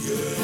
Con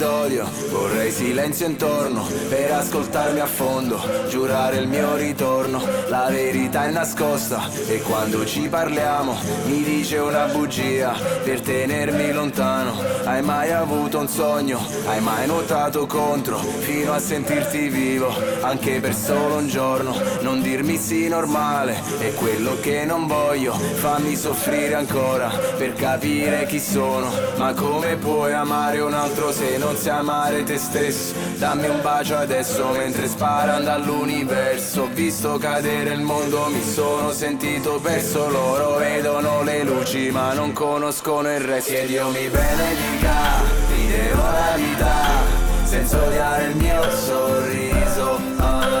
d'odio vorrei silenzio intorno per ascoltarmi a fondo, giurare il mio ritorno. La verità è nascosta e quando ci parliamo mi dice una bugia per tenermi lontano. Hai mai avuto un sogno? Hai mai nuotato contro fino a sentirti vivo? Anche per solo un giorno, non dirmi sì normale è quello che non voglio. Fammi soffrire ancora per capire chi sono, ma come puoi amare? un altro se non sai amare te stesso. Dammi un bacio adesso mentre sparano dall'universo. Ho visto cadere il mondo, mi sono sentito perso. Loro vedono le luci ma non conoscono il resto. Che Dio mi benedica, ti devo la vita Senza odiare il mio sorriso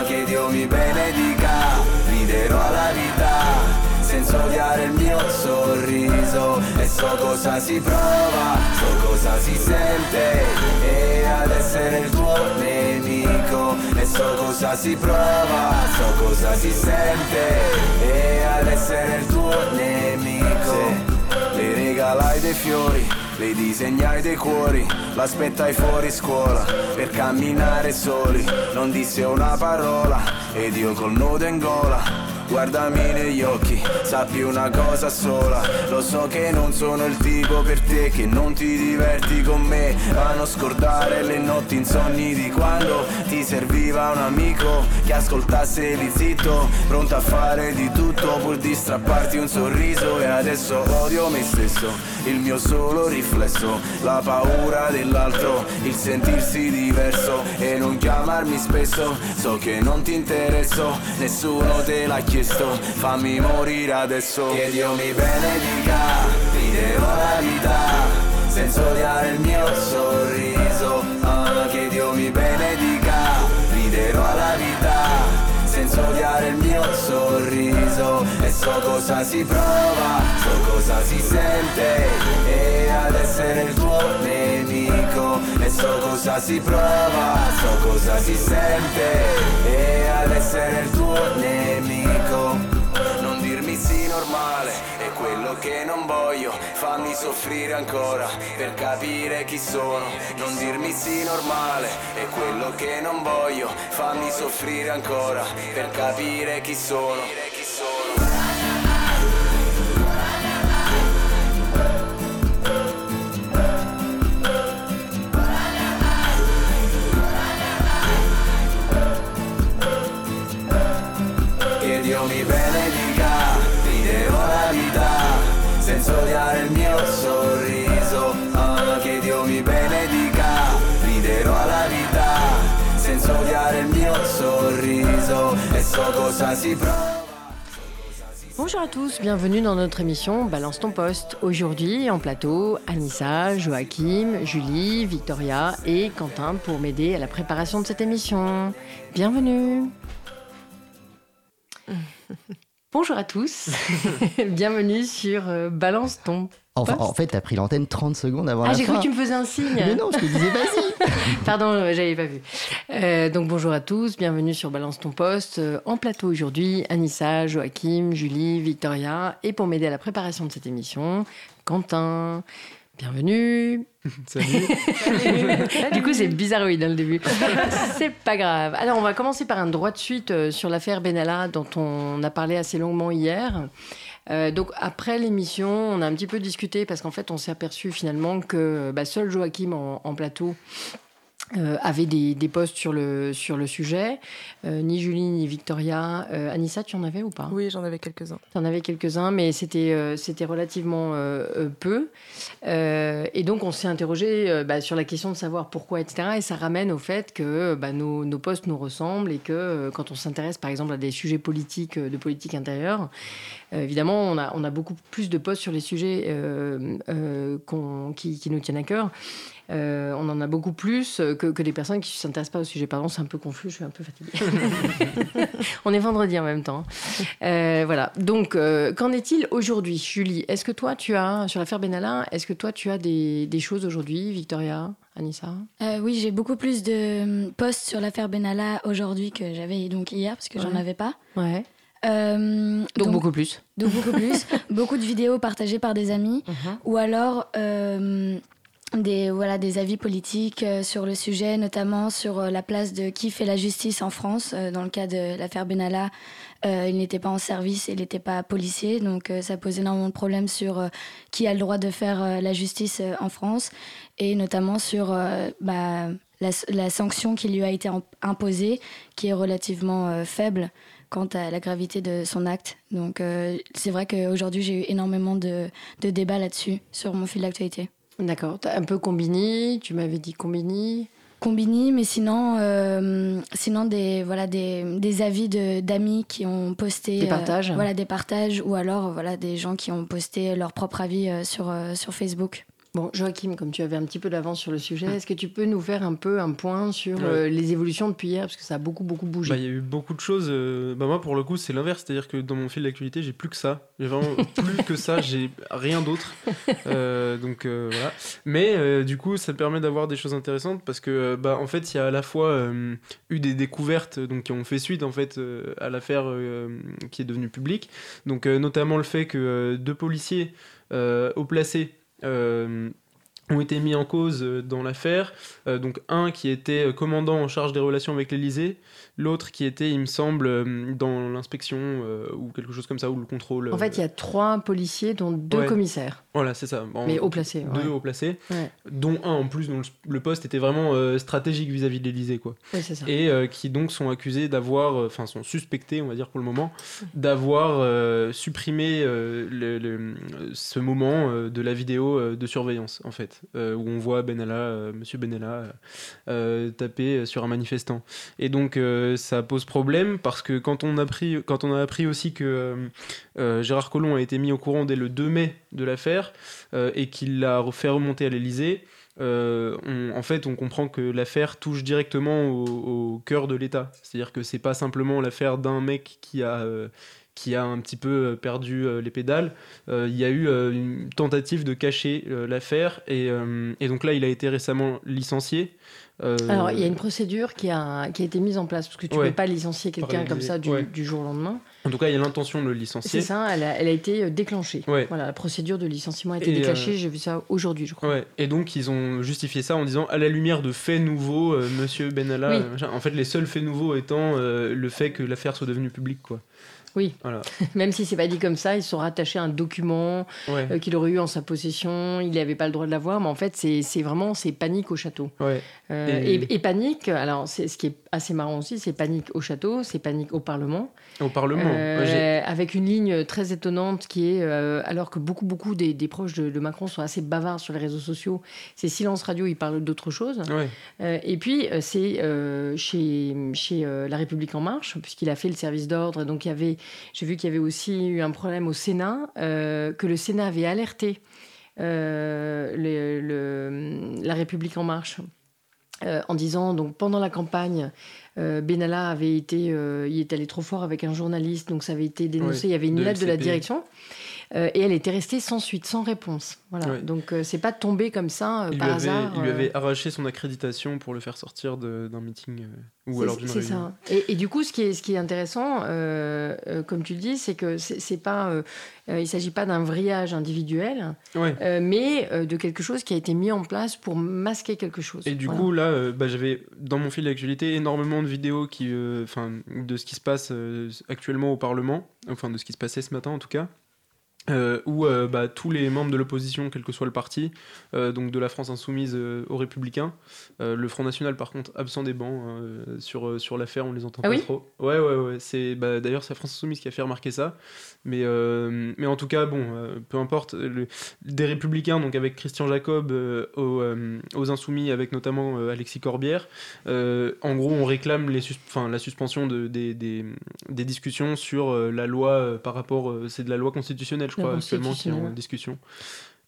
Che Dio mi benedica, riderò la vita senza odiare il mio sorriso. E so cosa si prova, so cosa si sente. E ad essere il tuo nemico. E so cosa si prova, so cosa si sente. E ad essere il tuo nemico. Le regalai dei fiori le disegnai dei cuori, l'aspettai fuori scuola per camminare soli, non disse una parola ed io col nodo in gola Guardami negli occhi, sappi una cosa sola. Lo so che non sono il tipo per te Che non ti diverti con me. A non scordare le notti insonni di quando Ti serviva un amico Che ascoltasse lì zitto. Pronto a fare di tutto pur di strapparti un sorriso. E adesso odio me stesso Il mio solo riflesso. La paura dell'altro Il sentirsi diverso. E non chiamarmi spesso So che non ti interesso. Nessuno te l'ha chiesto chiesto Fammi morire adesso. Che Dio mi benedica Ti devo la vita Senza odiare il mio sorriso ah, Che Dio mi benedica Riderò alla vita senza odiare il mio sorriso E so cosa si prova, so cosa si sente E ad essere il tuo nemico E so cosa si prova, so cosa si sente E ad essere il tuo nemico. Non dirmi sì normale quello che non voglio Fammi soffrire ancora per capire chi sono. Non dirmi sì normale è quello che non voglio. Fammi soffrire ancora per capire chi sono Bonjour à tous, bienvenue dans notre émission Balance ton poste. Aujourd'hui, en plateau, Anissa, Joachim, Julie, Victoria et Quentin pour m'aider à la préparation de cette émission. Bienvenue Bonjour à tous, bienvenue sur euh, Balance ton Enfin, en fait, t'as pris l'antenne 30 secondes avant ah, la fin. Ah, j'ai cru que tu me faisais un signe. Mais non, je te disais vas-y. Pardon, j'avais pas vu. Euh, donc bonjour à tous, bienvenue sur Balance ton poste. Euh, en plateau aujourd'hui, Anissa, Joachim, Julie, Victoria. Et pour m'aider à la préparation de cette émission, Quentin. Bienvenue. Salut. du coup, c'est bizarroïde hein, le début. c'est pas grave. Alors, on va commencer par un droit de suite euh, sur l'affaire Benalla dont on a parlé assez longuement hier. Euh, donc après l'émission, on a un petit peu discuté parce qu'en fait, on s'est aperçu finalement que bah, seul Joachim en, en plateau euh, avait des, des posts sur le, sur le sujet. Euh, ni Julie, ni Victoria. Euh, Anissa, tu en avais ou pas? Oui, j'en avais quelques-uns. Tu en avais quelques-uns, mais c'était euh, c'était relativement peu. et donc, on s'est interrogé bah, sur la question de savoir pourquoi, etc. Et ça ramène au fait que bah, nos, nos posts nous ressemblent et que quand on s'intéresse, par exemple, à des sujets politiques, de politique intérieure, évidemment, on a, on a beaucoup plus de posts sur les sujets qui, qui, nous tiennent à cœur. Euh, on en a beaucoup plus que, que des personnes qui ne s'intéressent pas au sujet. Pardon, c'est un peu confus, je suis un peu fatiguée. on est vendredi en même temps. Euh, voilà. Donc, euh, qu'en est-il aujourd'hui, Julie Est-ce que toi, tu as, sur l'affaire Benalla, est-ce que toi, tu as des, des choses aujourd'hui, Victoria Anissa? Euh, oui, j'ai beaucoup plus de posts sur l'affaire Benalla aujourd'hui que j'avais donc hier parce que j'en Ouais. avais pas. Ouais. Euh, Donc, beaucoup plus. donc beaucoup plus. beaucoup de vidéos partagées par des amis ou alors euh, des, voilà, des avis politiques euh, sur le sujet, notamment sur euh, la place de qui fait la justice en France. Euh, dans le cas de l'affaire Benalla, il n'était pas en service, il n'était pas policier, donc ça pose énormément de problèmes sur qui a le droit de faire la justice en France et notamment sur bah, la, sanction qui lui a été imposée, qui est relativement faible quant à la gravité de son acte. Donc c'est vrai qu'aujourd'hui j'ai eu énormément de, de débats là-dessus sur mon fil d'actualité. D'accord. Un peu Combini, tu m'avais dit Combini. Combini, mais sinon, euh, sinon des, voilà, des, des avis de- d'amis qui ont posté... Des euh, partages. voilà, des partages, ou alors voilà, des gens qui ont posté leur propre avis euh, sur, euh, sur Facebook. Bon, Joachim, comme tu avais un petit peu d'avance sur le sujet, est-ce que tu peux nous faire un peu un point sur Ouais. euh, les évolutions depuis hier? Parce que ça a beaucoup, beaucoup bougé. Bah, il y a eu beaucoup de choses. euh, Bah, moi, pour le coup, c'est l'inverse. C'est-à-dire que dans mon fil d'actualité, j'ai plus que ça. J'ai vraiment plus que ça. J'ai rien d'autre. Euh, donc voilà. Mais du coup, ça me permet d'avoir des choses intéressantes parce que, bah, en fait, il y a à la fois eu des découvertes donc, qui ont fait suite en fait à l'affaire qui est devenue publique. Donc, notamment le fait que deux policiers placés. euh, ont été mis en cause euh, dans l'affaire. Euh, donc un qui était euh, commandant en charge des relations avec l'Elysée, l'autre qui était, il me semble, euh, dans l'inspection euh, ou quelque chose comme ça, ou le contrôle. En fait, il y a trois policiers, dont deux Ouais. commissaires, Voilà, c'est ça. En- mais haut placés. Deux ouais. hauts placés, Ouais. dont un en plus dont le, poste était vraiment euh, stratégique vis-à-vis de l'Elysée, quoi. Ça. Et euh, qui donc sont accusés d'avoir, euh, enfin sont suspectés, on va dire pour le moment, d'avoir euh, supprimé euh, le- le- ce moment euh, de la vidéo euh, de surveillance, en fait, euh, où on voit Benalla, euh, Monsieur Benalla, euh, euh, taper sur un manifestant. Et donc euh, ça pose problème parce que quand on a appris, quand on a appris aussi que euh, euh, Gérard Collomb a été mis au courant dès le 2 mai de l'affaire et qu'il l'a fait remonter à l'Elysée. Euh, en fait, on comprend que l'affaire touche directement au, cœur de l'État. C'est-à-dire que c'est pas simplement l'affaire d'un mec qui a, qui a un petit peu perdu les pédales. Il y a eu une tentative de cacher l'affaire et donc là, il a été récemment licencié. Euh, Alors, il y a une procédure qui a, qui a été mise en place, parce que tu ne Ouais. peux pas licencier quelqu'un comme ça du, ouais. du jour au lendemain. En tout cas, il y a l'intention de le C'est licencier. ça, elle a, elle a été euh, déclenchée. Ouais. Voilà, la procédure de licenciement a été Et, déclenchée, euh, j'ai vu ça aujourd'hui, je crois. Ouais, et donc ils ont justifié ça en disant à la lumière de faits nouveaux, euh, Monsieur Benalla. Oui. euh. En fait, les seuls faits nouveaux étant euh, le fait que l'affaire soit devenue publique, quoi. Oui, Voilà. même si c'est pas dit comme ça, ils sont rattachés à un document Ouais. euh, qu'il aurait eu en sa possession, il n'avait pas le droit de l'avoir, mais en fait, c'est vraiment c'est panique au château. Ouais. Euh, Et- et... et panique, alors c'est ce qui est assez marrant aussi, c'est panique au château, c'est panique au Parlement, Au Parlement. Euh, avec une ligne très étonnante qui est, euh, alors que beaucoup beaucoup des, des proches de, de Macron sont assez bavards sur les réseaux sociaux, c'est silence radio, ils parlent d'autre chose. Ouais. Et puis, c'est chez, chez La République En Marche, puisqu'il a fait le service d'ordre. Donc, il y avait, j'ai vu qu'il y avait aussi eu un problème au Sénat, euh, que le Sénat avait alerté euh, le- le- La République En Marche. euh, en disant, donc pendant la campagne, euh, Benalla avait été, euh, il est allé trop fort avec un journaliste, donc ça avait été dénoncé. Il y avait une lettre de la direction, euh, et elle était restée sans suite, sans réponse. Voilà. Ouais. Donc euh, c'est pas tombé comme ça euh, il, lui par avait, hasard. il lui euh, avait arraché son accréditation pour le faire sortir d'un meeting euh, ou C'est- alors d'une C'est réunion. ça. Et, et du coup, ce qui est, ce qui est intéressant, euh, euh, comme tu le dis, c'est que c'est c'est pas, euh, euh, il s'agit pas d'un vrillage individuel, Ouais. euh, mais euh, de quelque chose qui a été mis en place pour masquer quelque chose. Et du Voilà. coup, là, euh, bah, j'avais dans mon fil d'actualité énormément de vidéos qui, euh, enfin, de ce qui se passe euh, actuellement au Parlement, enfin de ce qui se passait ce matin en tout cas. Euh, où euh, bah, tous les membres de l'opposition, quel que soit le parti, euh, donc de la France insoumise aux Républicains, le Front National par contre absent des bancs sur, sur l'affaire, on les entend Ah pas oui trop. Ouais, ouais, ouais. C'est bah, d'ailleurs c'est la France insoumise qui a fait remarquer ça, mais mais en tout cas bon, peu importe. le- des Républicains donc avec Christian Jacob aux, aux insoumis avec notamment Alexis Corbière. en gros, on réclame les sus- enfin, la suspension de, des, des, des discussions sur la loi par rapport, c'est de la loi constitutionnelle, je crois, actuellement qui est en discussion.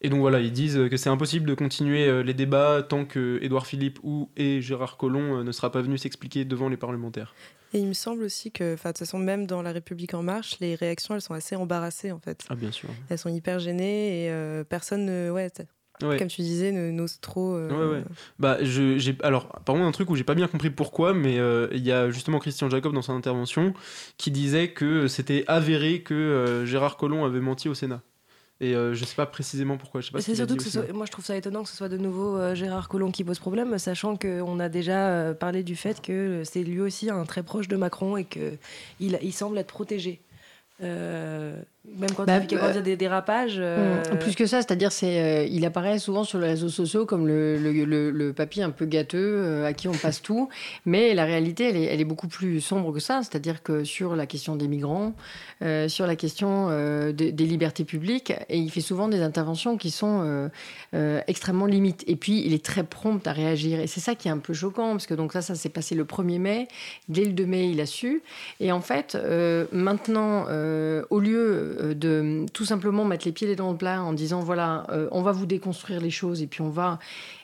Et donc voilà, ils disent que c'est impossible de continuer les débats tant que Édouard Philippe ou et Gérard Collomb ne sera pas venu s'expliquer devant les parlementaires. Et il me semble aussi que, de toute façon, même dans La République En Marche, les réactions, elles sont assez embarrassées, en fait. Ah, bien sûr. Elles sont hyper gênées et personne ne. Ouais, comme tu disais, n'ose trop. Euh, ouais, ouais. Bah, je, j'ai, alors, par contre, un truc où j'ai pas bien compris pourquoi, mais euh, il y a justement Christian Jacob dans son intervention qui disait que c'était avéré que euh, Gérard Collomb avait menti au Sénat. Et je sais pas précisément pourquoi. Je sais pas c'est surtout que moi je trouve ça étonnant que ce soit de nouveau Gérard Collomb qui pose problème, sachant qu'on a déjà parlé du fait que c'est lui aussi un très proche de Macron et qu'il il semble être protégé. Euh, même quand bah, il y a euh, des dérapages. Euh, plus que ça, c'est-à-dire c'est il apparaît souvent sur les réseaux sociaux comme le, le, le, papy un peu gâteux à qui on passe tout, mais la réalité elle est, elle est beaucoup plus sombre que ça, c'est-à-dire que sur la question des migrants, sur la question des libertés publiques, et il fait souvent des interventions qui sont extrêmement limites. Et puis il est très prompt à réagir, et c'est ça qui est un peu choquant parce que donc ça ça s'est passé le 1er mai, dès le 2 mai il a su, et en fait maintenant euh, au lieu euh, de tout simplement mettre les pieds dans le plat en disant voilà, euh, on va vous déconstruire les choses et puis on va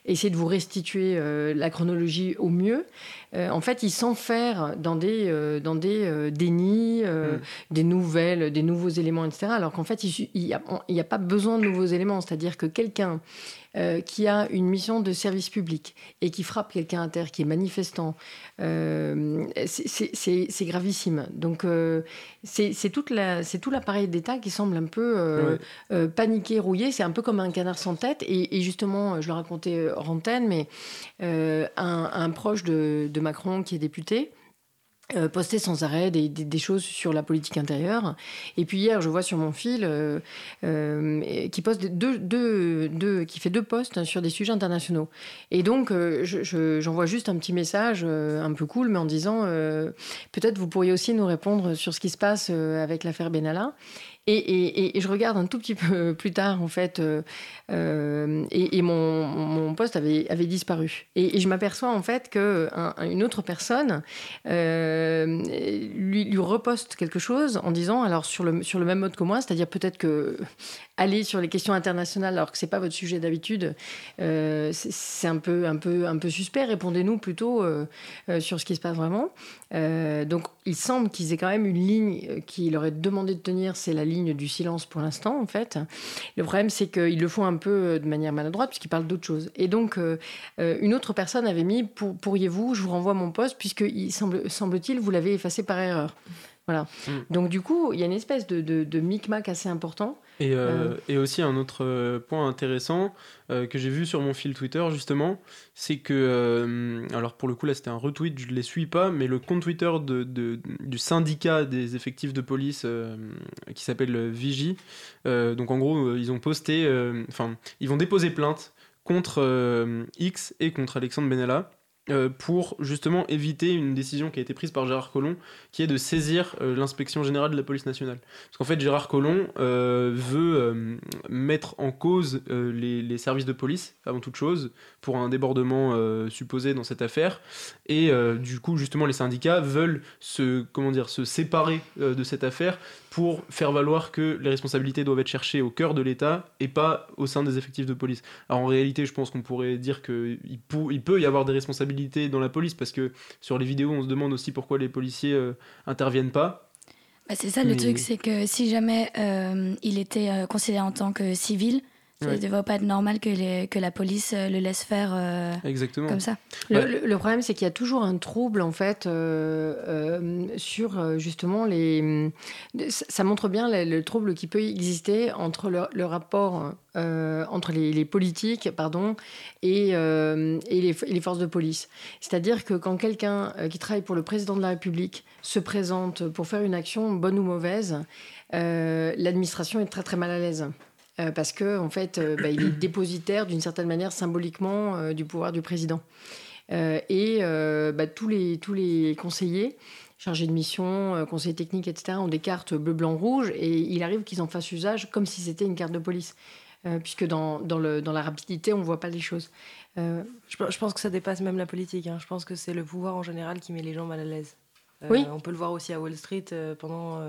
essayer de vous restituer la chronologie au mieux, en fait, il s'enferme dans des, dans des dénis, mm. des nouvelles, des nouveaux éléments, etc. Alors qu'en fait, il n'y a, a, pas besoin de nouveaux éléments. C'est-à-dire que quelqu'un euh, qui a une mission de service public et qui frappe quelqu'un à terre, qui est manifestant, euh, c'est gravissime. Donc euh, c'est tout l'appareil d'État qui semble un peu paniqué, rouillé. C'est un peu comme un canard sans tête. Et, justement, je le racontais mais un, proche de, Macron qui est député, euh, poster sans arrêt des, des, choses sur la politique intérieure. Et puis hier, je vois sur mon fil euh, euh, qui poste deux, deux, deux, qui fait deux posts sur des sujets internationaux. Et donc, j'envoie juste un petit message un peu cool, mais en disant peut-être vous pourriez aussi nous répondre sur ce qui se passe avec l'affaire Benalla. Et, je regarde un tout petit peu plus tard, en fait, euh, euh, et, mon, mon, poste avait, disparu. Et, je m'aperçois, en fait, qu'une autre personne euh, lui, reposte quelque chose en disant, alors sur le, sur le même mode que moi, c'est-à-dire peut-être que aller sur les questions internationales alors que c'est pas votre sujet d'habitude, c'est un peu, un, peu, un peu suspect. Répondez-nous plutôt sur ce qui se passe vraiment. donc, il semble qu'ils aient quand même une ligne qu'il leur est demandé de tenir, c'est la ligne du silence pour l'instant, en fait. Le problème, c'est qu'ils le font un peu de manière maladroite, puisqu'ils parlent d'autre chose. Et donc, une autre personne avait mis Pourriez-vous, je vous renvoie mon poste, puisqu'il semble, semble-t-il, vous l'avez effacé par erreur. Voilà. Mm. Donc, du coup, il y a une espèce de, de, de micmac assez important. Et, euh, et, aussi un autre euh, point intéressant euh, que j'ai vu sur mon fil Twitter justement, c'est que, alors pour le coup là c'était un retweet, je ne les suis pas, mais le compte Twitter de, de du syndicat des effectifs de police qui s'appelle Vigie, donc en gros ils ont posté, enfin ils vont déposer plainte contre X et contre Alexandre Benalla euh, pour justement éviter une décision qui a été prise par Gérard Collomb, qui est de saisir euh, l'inspection générale de la police nationale. Parce qu'en fait, Gérard Collomb euh, veut mettre en cause les, les, services de police, avant toute chose, pour un débordement supposé dans cette affaire. Et du coup, justement, les syndicats veulent se, comment dire, se séparer de cette affaire pour faire valoir que les responsabilités doivent être cherchées au cœur de l'État et pas au sein des effectifs de police. Alors en réalité, je pense qu'on pourrait dire qu'il il peut y avoir des responsabilités dans la police parce que sur les vidéos, on se demande aussi pourquoi les policiers euh, interviennent pas. Bah, c'est ça le truc, c'est que si jamais euh, il était euh, considéré en tant que civil, ça ne devrait pas être normal que, les, que la police euh, le laisse faire euh, Exactement. comme ça. Le, problème, c'est qu'il y a toujours un trouble, en fait, euh, sur justement les. Ça montre bien le, trouble qui peut exister entre le, rapport entre les, politiques pardon, et, et les, forces de police. C'est-à-dire que quand quelqu'un qui travaille pour le président de la République se présente pour faire une action, bonne ou mauvaise, l'administration est très très mal à l'aise. Euh, parce que en fait, euh, bah, il est dépositaire d'une certaine manière symboliquement euh, du pouvoir du président. et bah, tous, les, tous les conseillers chargés de mission, conseillers techniques, etc., ont des cartes bleu, blanc, rouge, et il arrive qu'ils en fassent usage comme si c'était une carte de police. puisque dans, dans, le, dans, la rapidité, on ne voit pas les choses. Je, je, pense que ça dépasse même la politique. Hein. Je pense que c'est le pouvoir en général qui met les gens mal à l'aise. oui. On peut le voir aussi à Wall Street pendant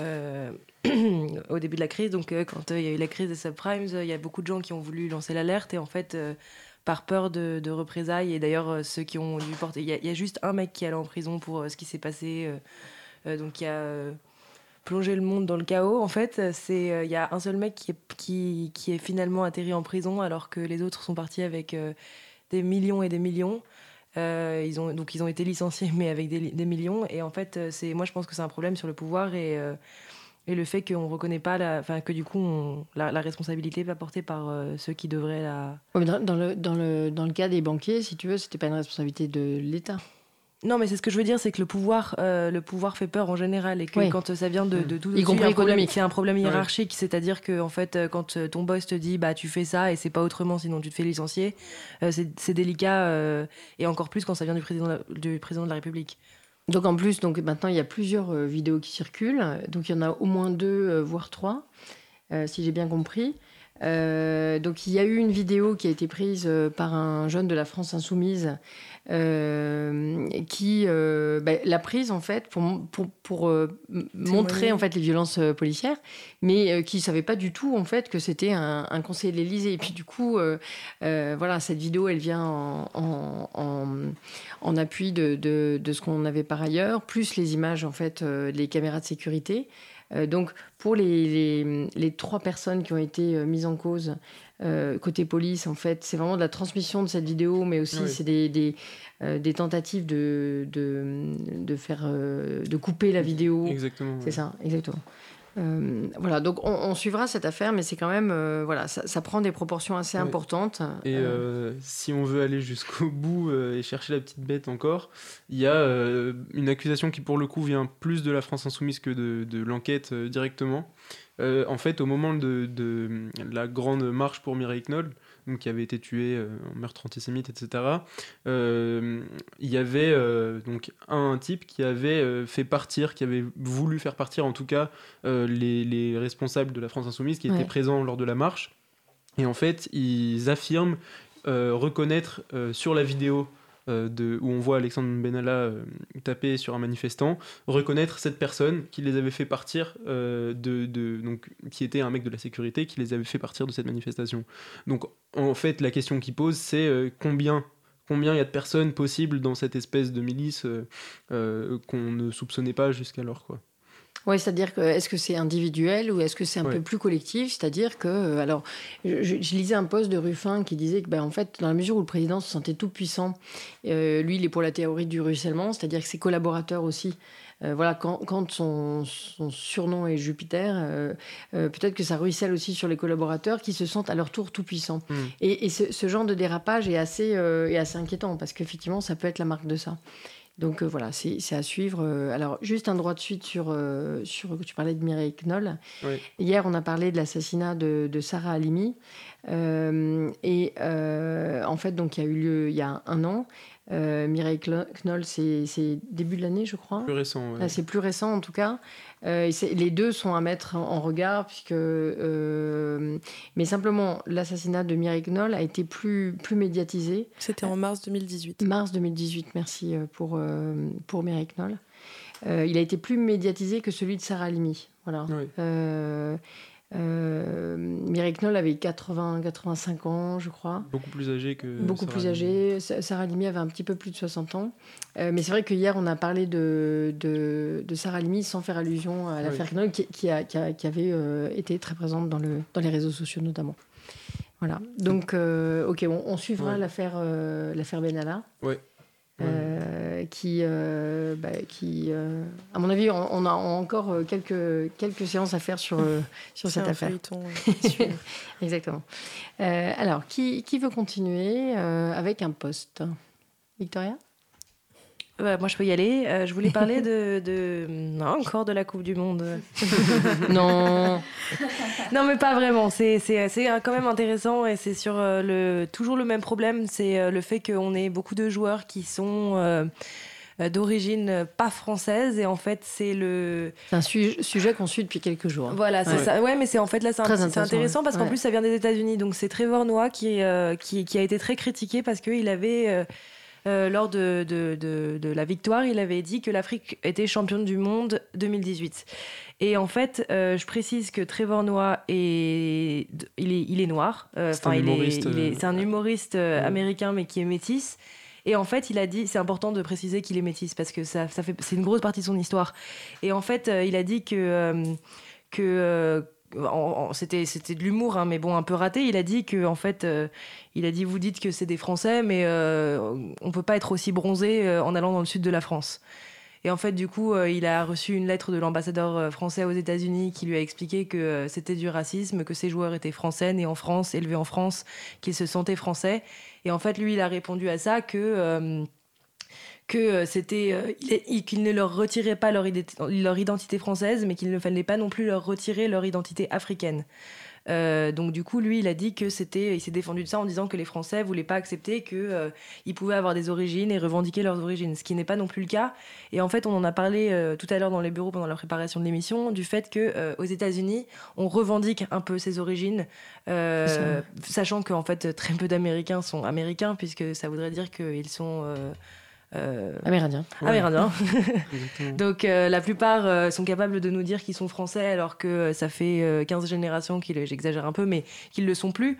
euh, au début de la crise. Donc, euh, quand euh, il y a eu la crise des subprimes, il y a beaucoup de gens qui ont voulu lancer l'alerte et en fait, par peur de, représailles, et d'ailleurs, ceux qui ont dû porter. Il y, a- il juste un mec qui est allé en prison pour ce qui s'est passé, donc qui a plongé le monde dans le chaos. En fait, c'est il y a un seul mec qui est, qui, qui est finalement atterri en prison alors que les autres sont partis avec des millions et des millions. Euh, ils ont, donc ils ont été licenciés, mais avec des, li- des millions. Et en fait, euh, c'est, moi je pense que c'est un problème sur le pouvoir et, euh, et le fait qu'on ne reconnaît pas, la, enfin que du coup la, responsabilité va portée par ceux qui devraient la. Dans le, dans, le, dans le cas des banquiers, si tu veux, c'était pas une responsabilité de l'État. Non, mais c'est ce que je veux dire, c'est que le pouvoir, euh, le pouvoir fait peur en général et que Oui. quand ça vient de, de tout Y compris économique. c'est un problème hiérarchique, c'est-à-dire que en fait, euh, quand euh, ton boss te dit bah tu fais ça et c'est pas autrement, sinon tu te fais licencier, euh, c'est délicat euh, et encore plus quand ça vient du président de la, du président de la République. Donc en plus, donc maintenant il y a plusieurs euh, vidéos qui circulent. Donc il y en a au moins deux, euh, voire trois, euh, si j'ai bien compris. Euh, donc il y a eu une vidéo qui a été prise euh, par un jeune de la France insoumise euh, qui euh, bah, l'a prise en fait pour, pour, montrer en fait les violences policières, mais qui savait pas du tout en fait que c'était un, un conseiller de l'Élysée. Et puis du coup, voilà, cette vidéo elle vient en, en- en- en appui de, de- de ce qu'on avait par ailleurs, plus les images, en fait, les caméras de sécurité. Euh, donc, pour les, les- les trois personnes qui ont été euh, mises en cause euh, côté police, en fait, c'est vraiment de la transmission de cette vidéo, mais aussi Oui. c'est des, des, des tentatives de, de, de faire, de couper la vidéo. Exactement. C'est ça, exactement. Euh, voilà, donc on, on suivra cette affaire, mais c'est quand même, euh, voilà, ça, ça prend des proportions assez Ouais. importantes. Et Euh, si on veut aller jusqu'au bout et chercher la petite bête encore, il y a une accusation qui pour le coup vient plus de la France insoumise que de, de l'enquête directement. Euh, en fait, au moment de, de la grande marche pour Mireille Knoll, donc, qui avait été tuée euh, en meurtre antisémite, etc., euh, il y avait donc un type qui avait fait partir, qui avait voulu faire partir en tout cas les, les responsables de la France insoumise qui Ouais. étaient présents lors de la marche. Et en fait, ils affirment reconnaître sur la vidéo euh, où on voit Alexandre Benalla euh, taper sur un manifestant, reconnaître cette personne qui les avait fait partir, euh, donc, qui était un mec de la sécurité, qui les avait fait partir de cette manifestation. Donc en fait, la question qui pose, c'est combien Combien il y a de personnes possibles dans cette espèce de milice qu'on ne soupçonnait pas jusqu'alors quoi. Oui, c'est-à-dire que est-ce que c'est individuel ou est-ce que c'est un peu plus collectif? C'est-à-dire que, euh, alors, je, lisais un post de Ruffin qui disait que, ben, en fait, dans la mesure où le président se sentait tout puissant, euh, lui, il est pour la théorie du ruissellement, c'est-à-dire que ses collaborateurs aussi. euh, voilà, quand, quand son, son surnom est Jupiter, euh, euh, peut-être que ça ruisselle aussi sur les collaborateurs qui se sentent à leur tour tout puissants. Mm. Et, et ce, ce genre de dérapage est assez, est assez inquiétant parce qu'effectivement, ça peut être la marque de ça. Donc euh, voilà, c'est à suivre. Euh, alors, juste un droit de suite sur, euh, sur tu parlais de Mireille Knoll. Oui. Hier, on a parlé de l'assassinat de, de Sarah Halimi. Euh, et euh, en fait, donc, il y a eu lieu il y a un an. Euh, Mireille Knoll, c'est début de l'année, je crois. Plus récent. ouais. Là, c'est plus récent en tout cas. Euh, et les deux sont à mettre en, en regard, puisque. euh, mais simplement, l'assassinat de Mireille Knoll a été plus, plus médiatisé. C'était en mars 2018. Mars 2018, merci pour, euh, pour Mireille Knoll. Euh, il a été plus médiatisé que celui de Sarah Halimi. Voilà. Oui. Euh, Mireille Knoll avait 80, 85 ans, je crois. Beaucoup plus âgé que. Beaucoup Sarah plus âgée. Sa- Sarah Halimi avait un petit peu plus de 60 ans. Euh, mais c'est vrai que hier, on a parlé de, de, de Sarah Halimi sans faire allusion à l'affaire Knoll, qui, qui, a- qui a- qui avait euh, été très présente dans, le, dans les réseaux sociaux notamment. Voilà. Donc, euh, ok, on, on suivra Ouais. l'affaire l'affaire Benalla. Ouais. Euh, qui, euh, bah, qui euh, à mon avis, on, on a encore quelques, quelques séances à faire sur, sur cette affaire. feuilleton. Exactement. Alors, qui, qui veut continuer avec un poste? Victoria? Ouais, moi, je peux y aller. Euh, je voulais parler de, de- Non, encore de la Coupe du Monde. Non. Non, mais pas vraiment. C'est c'est- c'est quand même intéressant et c'est sur euh, le, toujours le même problème. C'est euh, le fait qu'on ait beaucoup de joueurs qui sont euh, d'origine pas française et en fait, c'est le. C'est un su- sujet qu'on suit depuis quelques jours. hein. Voilà, c'est Ouais. ça. Ouais, mais c'est en fait là, c'est intéressant, intéressant, parce qu'en plus, ça vient des États-Unis. Donc, c'est Trevor Noah qui, euh, qui, qui a été très critiqué parce qu'il avait. Euh, lors de, de, de, de la victoire, il avait dit que l'Afrique était championne du monde 2018. Et en fait, euh, je précise que Trevor Noah est, il est, il est noir. Euh, C'est un enfin, il est- humoriste, il est- c'est un humoriste américain, mais qui est métis. Et en fait, il a dit, c'est important de préciser qu'il est métis parce que ça, ça fait, c'est une grosse partie de son histoire. Et en fait, il a dit que que c'était c'était de l'humour, hein, mais bon, un peu raté. Il a dit que en fait, euh, il a dit, vous dites que c'est des Français, mais euh, on peut pas être aussi bronzé euh, en allant dans le sud de la France. Et en fait, du coup, euh, il a reçu une lettre de l'ambassadeur français aux États-Unis qui lui a expliqué que c'était du racisme, que ses joueurs étaient français, nés en France, élevés en France, qu'ils se sentaient français. Et en fait, lui, il a répondu à ça que que euh, c'était euh, qu'il ne leur retirait pas leur, identi- leur identité française, mais qu'il ne fallait pas non plus leur retirer leur identité africaine. Euh, donc du coup, lui, il a dit que c'était, il s'est défendu de ça en disant que les Français voulaient pas accepter que euh, ils pouvaient avoir des origines et revendiquer leurs origines, ce qui n'est pas non plus le cas. Et en fait, on en a parlé euh, tout à l'heure dans les bureaux pendant la préparation de l'émission du fait que aux États-Unis, on revendique un peu ses origines, sachant qu'en fait très peu d'Américains sont américains puisque ça voudrait dire qu'ils sont euh. Ouais. amérindiens. Donc euh, la plupart euh, sont capables de nous dire qu'ils sont français alors que euh, ça fait euh, 15 générations qu'ils, j'exagère un peu, mais qu'ils le sont plus.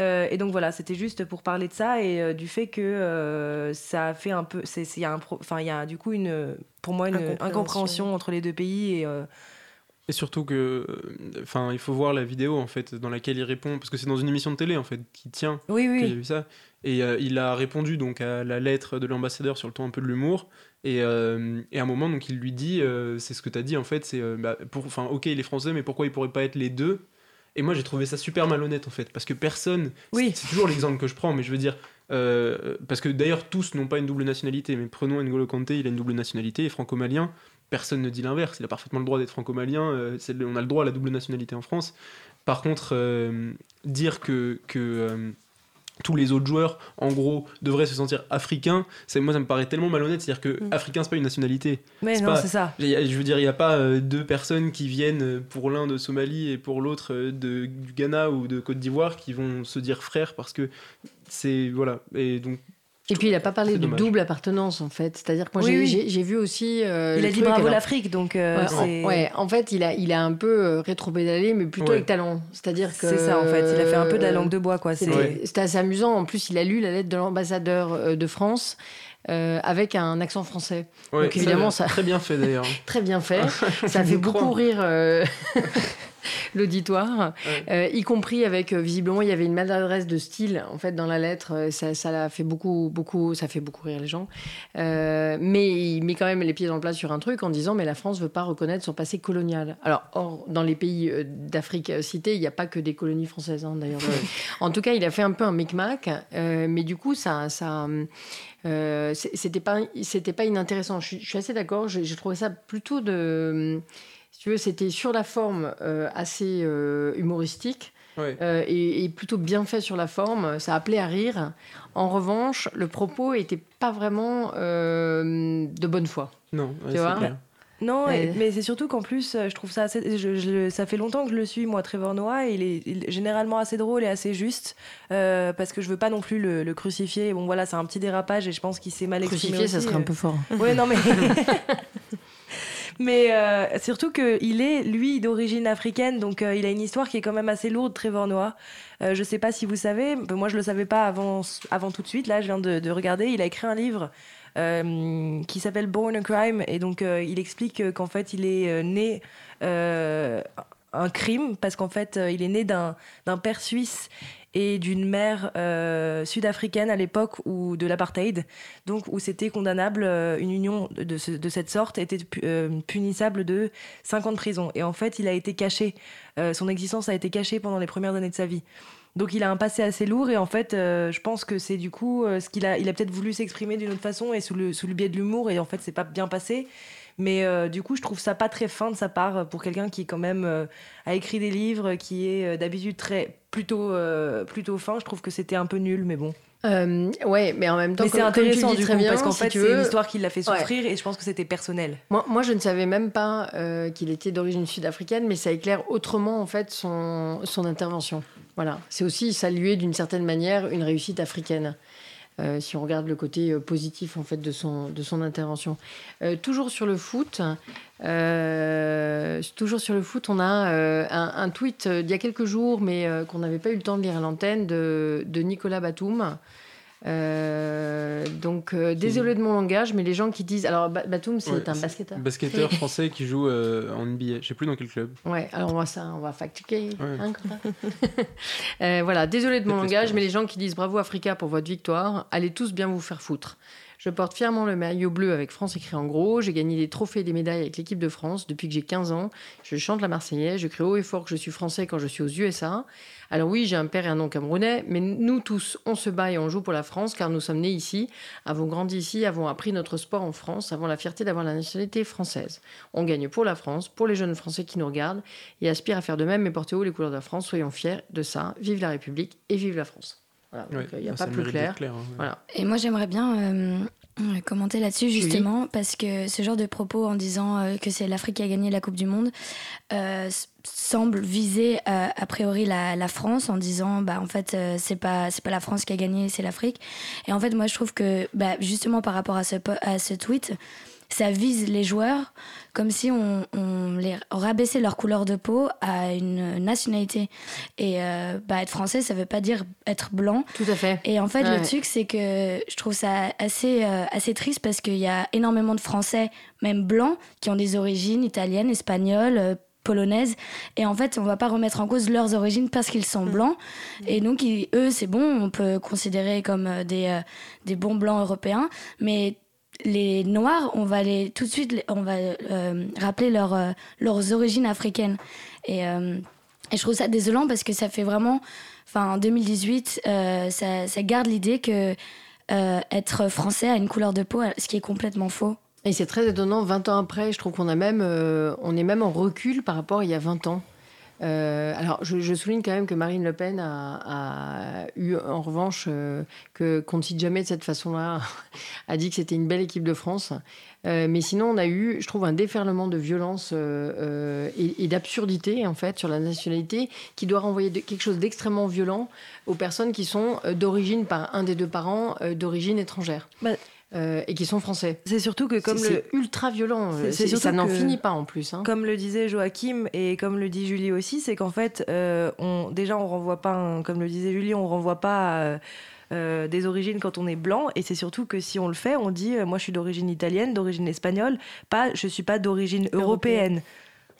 Euh, et donc voilà, c'était juste pour parler de ça et euh, du fait que euh, ça a fait un peu, c'est, il y a enfin il y a du coup une, pour moi une Incompréhension. incompréhension entre les deux pays et euh, Et surtout que, enfin, il faut voir la vidéo en fait dans laquelle il répond, parce que c'est dans une émission de télé en fait qui tient oui que j'ai oui, vu ça. Et euh, il a répondu donc à la lettre de l'ambassadeur sur le ton un peu de l'humour. Et, euh, et à un moment, donc, il lui dit, euh, c'est ce que tu as dit en fait, c'est, bah, enfin, ok, il est français, mais pourquoi il pourrait pas être les deux? Et moi, j'ai trouvé ça super malhonnête en fait, parce que personne, Oui. c'est toujours l'exemple que je prends, mais je veux dire, parce que d'ailleurs tous n'ont pas une double nationalité, mais prenons N'Golo Kanté, il a une double nationalité, est franco-malien. Personne ne dit l'inverse, il a parfaitement le droit d'être franco-malien, on a le droit à la double nationalité en France. Par contre, dire que, que tous les autres joueurs, en gros, devraient se sentir africains, c'est, moi ça me paraît tellement malhonnête, c'est-à-dire que Mm. africain c'est pas une nationalité. mais non c'est ça. Je veux dire, il n'y a pas euh, deux personnes qui viennent euh, pour l'un de Somalie et pour l'autre euh, de, du Ghana ou de Côte d'Ivoire qui vont se dire frères parce que c'est. Voilà. Et donc, Et puis il n'a pas parlé de dommage. double appartenance en fait. C'est-à-dire que moi Oui, j'ai- oui. vu aussi. euh, il a dit bravo l'Afrique donc euh, Ouais, en, ouais, en fait, il a, il a un peu euh, rétro-pédalé, mais plutôt Ouais. avec talent. C'est-à-dire que. c'est ça en fait. Il a fait un peu de la langue de bois quoi. C'était C'est Ouais. c'était assez amusant. En plus, il a lu la lettre de l'ambassadeur de France euh, avec un accent français. ouais, Donc, évidemment, ça- ça- Très bien fait d'ailleurs. Très bien fait. ça fait beaucoup crois. rire euh, l'auditoire, Ouais. Euh, y compris avec euh, visiblement il y avait une maladresse de style en fait dans la lettre. Euh, Ça, ça fait beaucoup, beaucoup, ça fait beaucoup rire les gens. Euh, mais il met quand même les pieds dans le plat sur un truc en disant mais la France veut pas reconnaître son passé colonial. Alors or, dans les pays d'Afrique cités, il n'y a pas que des colonies françaises hein, d'ailleurs. en tout cas, il a fait un peu un micmac, euh, mais du coup ça, ça c'était pas, c'était pas inintéressant. Je suis, je suis assez d'accord. J'ai trouvé ça plutôt de, si tu veux, c'était sur la forme euh, assez euh, humoristique euh, et, et plutôt bien fait sur la forme. Ça appelait à rire. En revanche, le propos était pas vraiment euh, de bonne foi. Non, ouais, Tu c'est vois clair. Non, et- mais c'est surtout qu'en plus, je trouve ça assez. je- je- ça fait longtemps que je le suis, moi, Trevor Noah, et il est, il est généralement assez drôle et assez juste, euh, parce que je veux pas non plus le, le crucifier. Bon, voilà, c'est un petit dérapage, et je pense qu'il s'est mal exprimé. Crucifié, ça aussi, serait un peu fort. Ouais, non, mais. mais euh, surtout qu'il est, lui, d'origine africaine, donc euh, il a une histoire qui est quand même assez lourde, Trevor Noah. Euh, je sais pas si vous savez, moi je le savais pas avant, avant tout de suite, là je viens de, de regarder, il a écrit un livre euh, qui s'appelle Born a Crime, et donc il explique qu'en fait il est né. un crime parce qu'en fait il est né d'un père suisse et d'une mère euh, sud-africaine à l'époque où de l'apartheid. Donc où c'était condamnable euh, une union de, de ce- de cette sorte était euh, punissable de 5 ans de prison et en fait il a été caché. Son existence a été cachée pendant les premières années de sa vie. Donc il a un passé assez lourd et en fait je pense que c'est du coup ce qu'il a il a peut-être voulu s'exprimer d'une autre façon et sous le sous le biais de l'humour et en fait c'est pas bien passé mais euh, du coup, je trouve ça pas très fin de sa part euh, pour quelqu'un qui quand même euh, a écrit des livres, qui est d'habitude très plutôt plutôt fin. Je trouve que c'était un peu nul, mais bon. Euh, ouais, mais en même temps, c'est comme, comme tu intéressant dis très coup bien, parce qu'en si fait, c'est une histoire qui l'a fait Ouais. souffrir et je pense que c'était personnel. Moi, moi, je ne savais même pas euh, qu'il était d'origine sud-africaine, mais ça éclaire autrement en fait son, son intervention. Voilà, c'est aussi saluer d'une certaine manière une réussite africaine. Euh, si on regarde le côté euh, positif en fait de son, intervention. Euh, toujours sur le foot, toujours sur le foot, on a un, tweet d'il y a quelques jours, mais qu'on n'avait pas eu le temps de lire à l'antenne, de, de Nicolas Batum. Euh, donc, euh, désolé de mon langage, mais les gens qui disent. Alors, Ba- Batum, c'est Ouais, un basketteur. Basketteur français qui joue euh, en NBA. Je sais plus dans quel club. Ouais, alors on va ça, on va fact-checker. Ouais. hein, Euh, voilà, désolé de mon langage, mais les gens qui disent bravo Africa pour votre victoire, allez tous bien vous faire foutre. Je porte fièrement le maillot bleu avec France écrit en gros. J'ai gagné des trophées et des médailles avec l'équipe de France depuis que j'ai 15 ans. Je chante la Marseillaise. Je crie haut et fort que je suis français quand je suis aux USA. Alors oui, j'ai un père et un nom camerounais, mais nous tous, on se bat et on joue pour la France car nous sommes nés ici, avons grandi ici, avons appris notre sport en France, avons la fierté d'avoir la nationalité française. On gagne pour la France, pour les jeunes Français qui nous regardent et aspirent à faire de même et porter haut les couleurs de la France. Soyons fiers de ça. Vive la République et vive la France. Voilà, donc, Ouais, euh, il n'y a pas plus clair. hein, ouais. Voilà. Et moi, j'aimerais bien euh, euh, commenter là-dessus, justement, parce que ce genre de propos en disant euh, que c'est l'Afrique qui a gagné la Coupe du Monde euh, semble viser euh, a priori la, la France en disant, bah, en fait, euh, c'est pas, c'est pas la France qui a gagné, c'est l'Afrique. Et en fait, moi, je trouve que, bah, justement, par rapport à ce, po- à ce tweet, ça vise les joueurs comme si on, on les rabaissait leur couleur de peau à une nationalité. Et euh, bah, être français, ça veut pas dire être blanc. Tout à fait. Et en fait, Ouais. le truc, c'est que je trouve ça assez, euh, assez triste parce qu'il y a énormément de Français, même blancs, qui ont des origines italiennes, espagnoles, euh, polonaises. Et en fait, on va pas remettre en cause leurs origines parce qu'ils sont blancs. Et donc, ils- eux, c'est bon, on peut considérer comme euh, des, euh, des bons blancs européens. Mais les noirs, on va les, tout de suite, on va euh, rappeler euh, leurs origines africaines. Et, euh, et je trouve ça désolant parce que ça fait vraiment. Enfin, en 2018, euh, ça, ça garde l'idée que être français a une couleur de peau, ce qui est complètement faux. Et c'est très étonnant, 20 ans après, je trouve qu'on a même, on est même en recul par rapport à il y a 20 ans. Euh, alors, je, souligne quand même que Marine Le Pen a, eu, en revanche, euh, que qu'on ne cite jamais de cette façon-là, a dit que c'était une belle équipe de France. Euh, mais sinon, on a eu, je trouve, un déferlement de violence et, d'absurdité, en fait, sur la nationalité, qui doit renvoyer quelque chose d'extrêmement violent aux personnes qui sont d'origine, par un des deux parents, d'origine étrangère. Bah, Euh, et qui sont français. C'est surtout que comme C'est- le, ultra violent. Euh, ça n'en finit pas en plus. hein. Comme le disait Joachim et comme le dit Julie aussi, c'est qu'en fait, euh, on, déjà, on renvoie pas, un- comme le disait Julie, on renvoie pas à, euh, des origines quand on est blanc. Et c'est surtout que si on le fait, on dit, moi, je suis d'origine italienne, d'origine espagnole, pas, je suis pas d'origine européenne.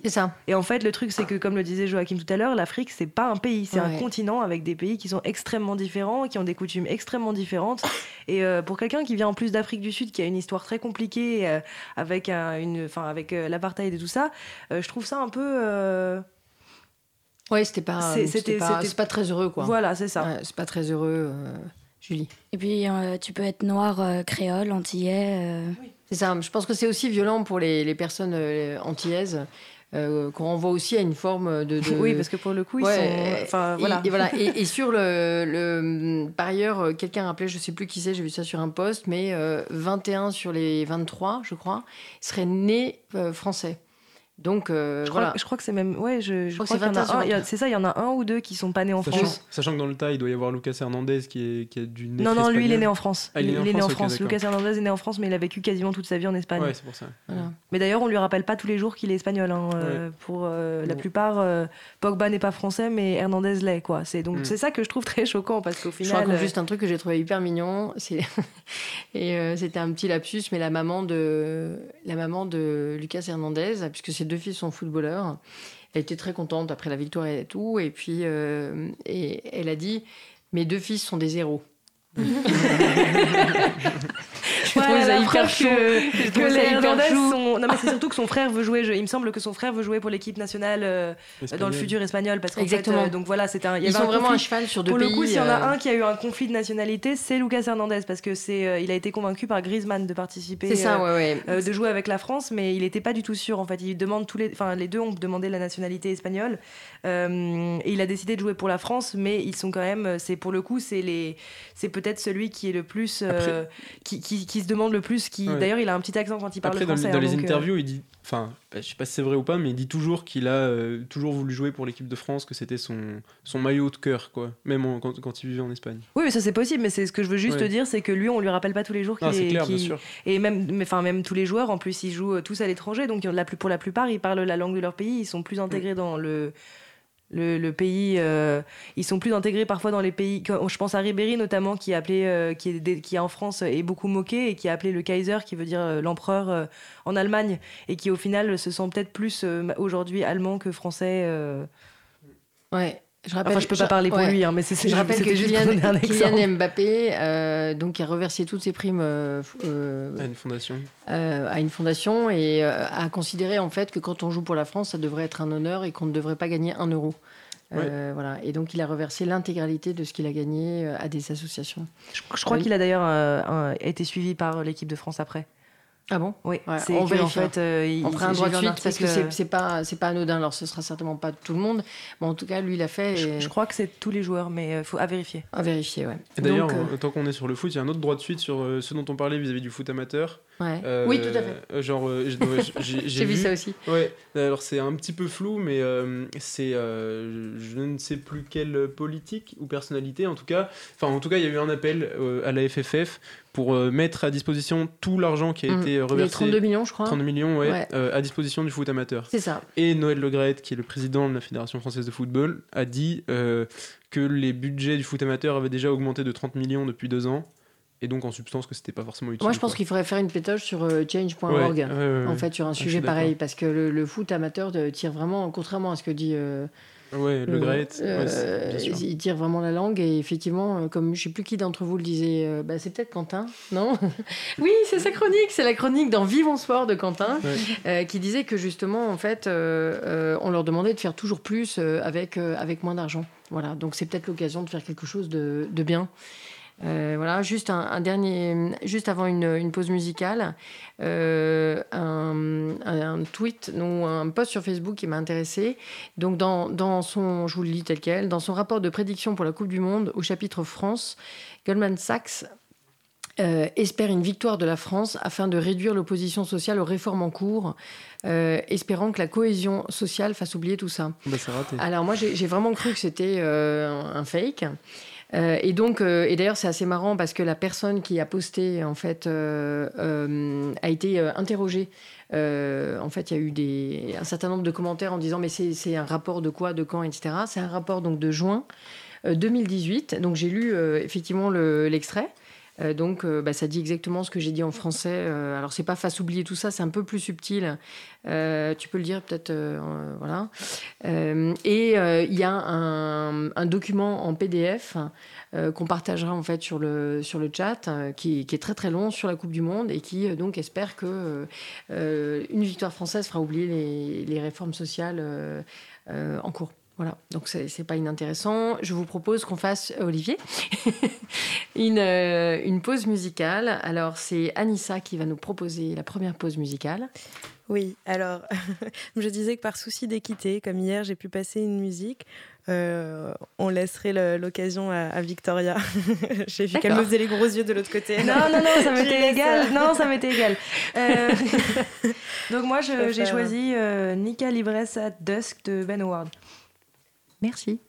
C'est ça. Et en fait, le truc, c'est que, comme le disait Joachim tout à l'heure, l'Afrique, c'est pas un pays, c'est un continent avec des pays qui sont extrêmement différents, qui ont des coutumes extrêmement différentes. Et euh, pour quelqu'un qui vient en plus d'Afrique du Sud, qui a une histoire très compliquée, euh, avec, un, une, enfin, avec euh, l'apartheid et tout ça, euh, je trouve ça un peu. euh, Ouais, c'était pas. C'est- c'était c'était- pas, pas très heureux, quoi. Voilà, c'est ça. Ouais, c'est pas très heureux, euh, Julie. Et puis, euh, tu peux être noir, euh, créole, antillais. euh, C'est ça. Je pense que c'est aussi violent pour les, les personnes euh, antillaises, euh, qu'on renvoie aussi à une forme de. de- Oui, parce que pour le coup, ils Ouais, sont. Enfin, voilà. et voilà. Et, et sur le, le- par ailleurs, quelqu'un rappelait, je sais plus qui c'est, j'ai vu ça sur un post, mais euh, 21 sur les 23, je crois, seraient nés euh, français. Donc euh, Je crois, voilà. je crois que c'est même. Ouais, je, je crois crois, que c'est qu'il y en a 21 un. C'est ça, il y en a un ou deux qui sont pas nés en Sachant, France. sachant que dans le tas, il doit y avoir Lucas Hernandez qui est, qui est du né Non, non, lui, il est né en France. Ah, il est né en France. Lucas Hernandez est né en France, mais il a vécu quasiment toute sa vie en Espagne. Ouais, c'est pour ça. Voilà. Mais d'ailleurs, on lui rappelle pas tous les jours qu'il est espagnol. hein, euh, Pour euh, la plupart, euh, Pogba n'est pas français, mais Hernandez l'est. Quoi. C'est donc Mm. c'est ça que je trouve très choquant parce qu'au Je final, raconte euh, juste un truc que j'ai trouvé hyper mignon. C'est et euh, c'était un petit lapsus, mais la maman de la maman de Lucas Hernandez, puisque ses deux fils sont footballeurs, elle était très contente après la victoire et tout. Et puis euh, et elle a dit mes deux fils sont des héros. Je Ouais, trouve ça la hyper chaud. que, Je que les sont. Non, mais c'est surtout que son frère veut jouer. je- Il me semble que son frère veut jouer pour l'équipe nationale euh, dans le futur espagnol. Parce qu'en Exactement. fait, euh, donc voilà, c'était un. il y Ils sont un vraiment conflit. à cheval sur deux Pour pays. le coup, s'il y en a euh, un qui a eu un conflit de nationalité, c'est Lucas Hernandez parce que c'est, euh, il a été convaincu par Griezmann de participer. C'est ça, euh, ouais, ouais. euh, de jouer avec la France, mais il n'était pas du tout sûr. En fait, il demande tous les, enfin les deux ont demandé la nationalité espagnole Euh, et il a décidé de jouer pour la France, mais ils sont quand même, c'est pour le coup, c'est les, c'est peut-être celui qui est le plus, euh, qui, qui, qui qui se demande le plus. Qui... Ouais. D'ailleurs, il a un petit accent quand il parle Après, dans, français. les- dans hein, les euh, interviews, il dit. Enfin, bah, je sais pas si c'est vrai ou pas, mais il dit toujours qu'il a euh, toujours voulu jouer pour l'équipe de France, que c'était son, son maillot de cœur, quoi. Même en- quand, quand il vivait en Espagne. Oui, mais ça c'est possible. Mais c'est ce que je veux juste Ouais. te dire, c'est que lui, on lui rappelle pas tous les jours qu'il Ah, est. clair, bien sûr. Et même, mais, enfin, même tous les joueurs, en plus, ils jouent tous à l'étranger. Donc, la plus, pour la plupart, ils parlent la langue de leur pays. Ils sont plus intégrés dans le, le, le pays. euh, ils sont plus intégrés parfois dans les pays. Je pense à Ribéry, notamment, qui, a appelé, euh, qui, est, qui en France est beaucoup moqué et qui a appelé le Kaiser, qui veut dire euh, l'empereur, euh, en Allemagne. Et qui, au final, se sent peut-être plus euh, aujourd'hui allemand que français. euh. Ouais. Je rappelle, Enfin, je peux pas parler pour ouais. lui, hein, mais c'est Je rappelle que Kylian, Mbappé, euh, donc, a reversé toutes ses primes euh, euh, À une fondation. euh, à une fondation et euh, a considéré en fait que quand on joue pour la France, ça devrait être un honneur et qu'on ne devrait pas gagner un euro. Euh, voilà. Et donc il a reversé l'intégralité de ce qu'il a gagné à des associations. Je, je crois Oui. qu'il a d'ailleurs euh, été suivi par l'équipe de France après. Ah bon? Oui, Ouais, on que, en fait, euh, il- On fera un droit de suite parce que c'est- c'est pas c'est pas anodin. Alors ce sera certainement pas tout le monde, mais en tout cas lui il l'a fait Je, et je crois que c'est tous les joueurs, mais il faut à vérifier. à vérifier. Ouais. Et d'ailleurs, euh, euh, tant qu'on est sur le foot, il y a un autre droit de suite sur euh, ce dont on parlait vis-à-vis du foot amateur. ouais. Euh, oui tout à fait. euh, Genre, euh, j'ai vu ça aussi. Ouais, alors c'est un petit peu flou, mais euh, c'est euh, je ne sais plus quelle politique ou personnalité, en tout cas. Enfin, en tout cas, il y a eu un appel euh, à la FFF pour euh, mettre à disposition tout l'argent qui a Mm. été Les reversé. 32 millions je crois. 32 millions, ouais, Ouais. euh, à disposition du foot amateur. C'est ça. Et Noël Legrette, qui est le président de la Fédération française de football, a dit euh, que les budgets du foot amateur avaient déjà augmenté de 30 millions depuis deux ans, et donc en substance que c'était pas forcément utile. Moi je pense qu'il faudrait faire une pétoge sur euh, change.org. Ouais, En fait, sur un je sujet pareil, parce que le, le foot amateur tire vraiment, contrairement à ce que dit euh, Ouais, Le Euh, ouais, c'est- bien sûr. il tire vraiment la langue et effectivement, euh, comme je sais plus qui d'entre vous le disait, euh, bah, c'est peut-être Quentin, non? Oui, c'est sa chronique, c'est la chronique dans Vivons Sport de Quentin, Ouais. euh, qui disait que justement, en fait, euh, euh, on leur demandait de faire toujours plus euh, avec, euh, avec moins d'argent. Voilà, donc c'est peut-être l'occasion de faire quelque chose de, de bien. Euh, voilà, juste un, un dernier, juste avant une, une pause musicale, euh, un, un tweet ou un post sur Facebook qui m'a intéressé. Donc, dans, dans son, je vous le lis tel quel, dans son rapport de prédiction pour la Coupe du Monde au chapitre France, Goldman Sachs euh, espère une victoire de la France afin de réduire l'opposition sociale aux réformes en cours, euh, espérant que la cohésion sociale fasse oublier tout ça. Bah, raté. Alors moi j'ai j'ai vraiment cru que c'était euh, un fake. Euh, et donc, euh, et d'ailleurs c'est assez marrant parce que la personne qui a posté en fait euh, a été interrogée. En fait, il y a eu un certain nombre de commentaires en disant mais c'est un rapport de quoi, de quand, etc. C'est un rapport donc de juin euh, 2018. Donc j'ai lu effectivement le- l'extrait. Euh, donc, euh, bah, ça dit exactement ce que j'ai dit en français. Euh, alors, c'est pas face oublier tout ça, c'est un peu plus subtil. Euh, tu peux le dire peut-être, voilà. Et il y a un, document en PDF qu'on partagera en fait sur le sur le chat, qui, est très très long sur la Coupe du Monde et qui donc espère que une victoire française fera oublier les, les réformes sociales en cours. Voilà, donc c'est pas inintéressant. Je vous propose qu'on fasse, euh, Olivier, une, euh, une pause musicale. Alors, c'est Anissa qui va nous proposer la première pause musicale. Oui, alors je disais que par souci d'équité, comme hier j'ai pu passer une musique, euh, on laisserait l'occasion à, à Victoria. j'ai vu qu'elle me faisait les gros yeux de l'autre côté. Non, non, non, ça m'était égal. Non, ça m'était égal. Euh, Donc moi, j'ai choisi Nika Libres at Dusk de Ben Howard. Merci.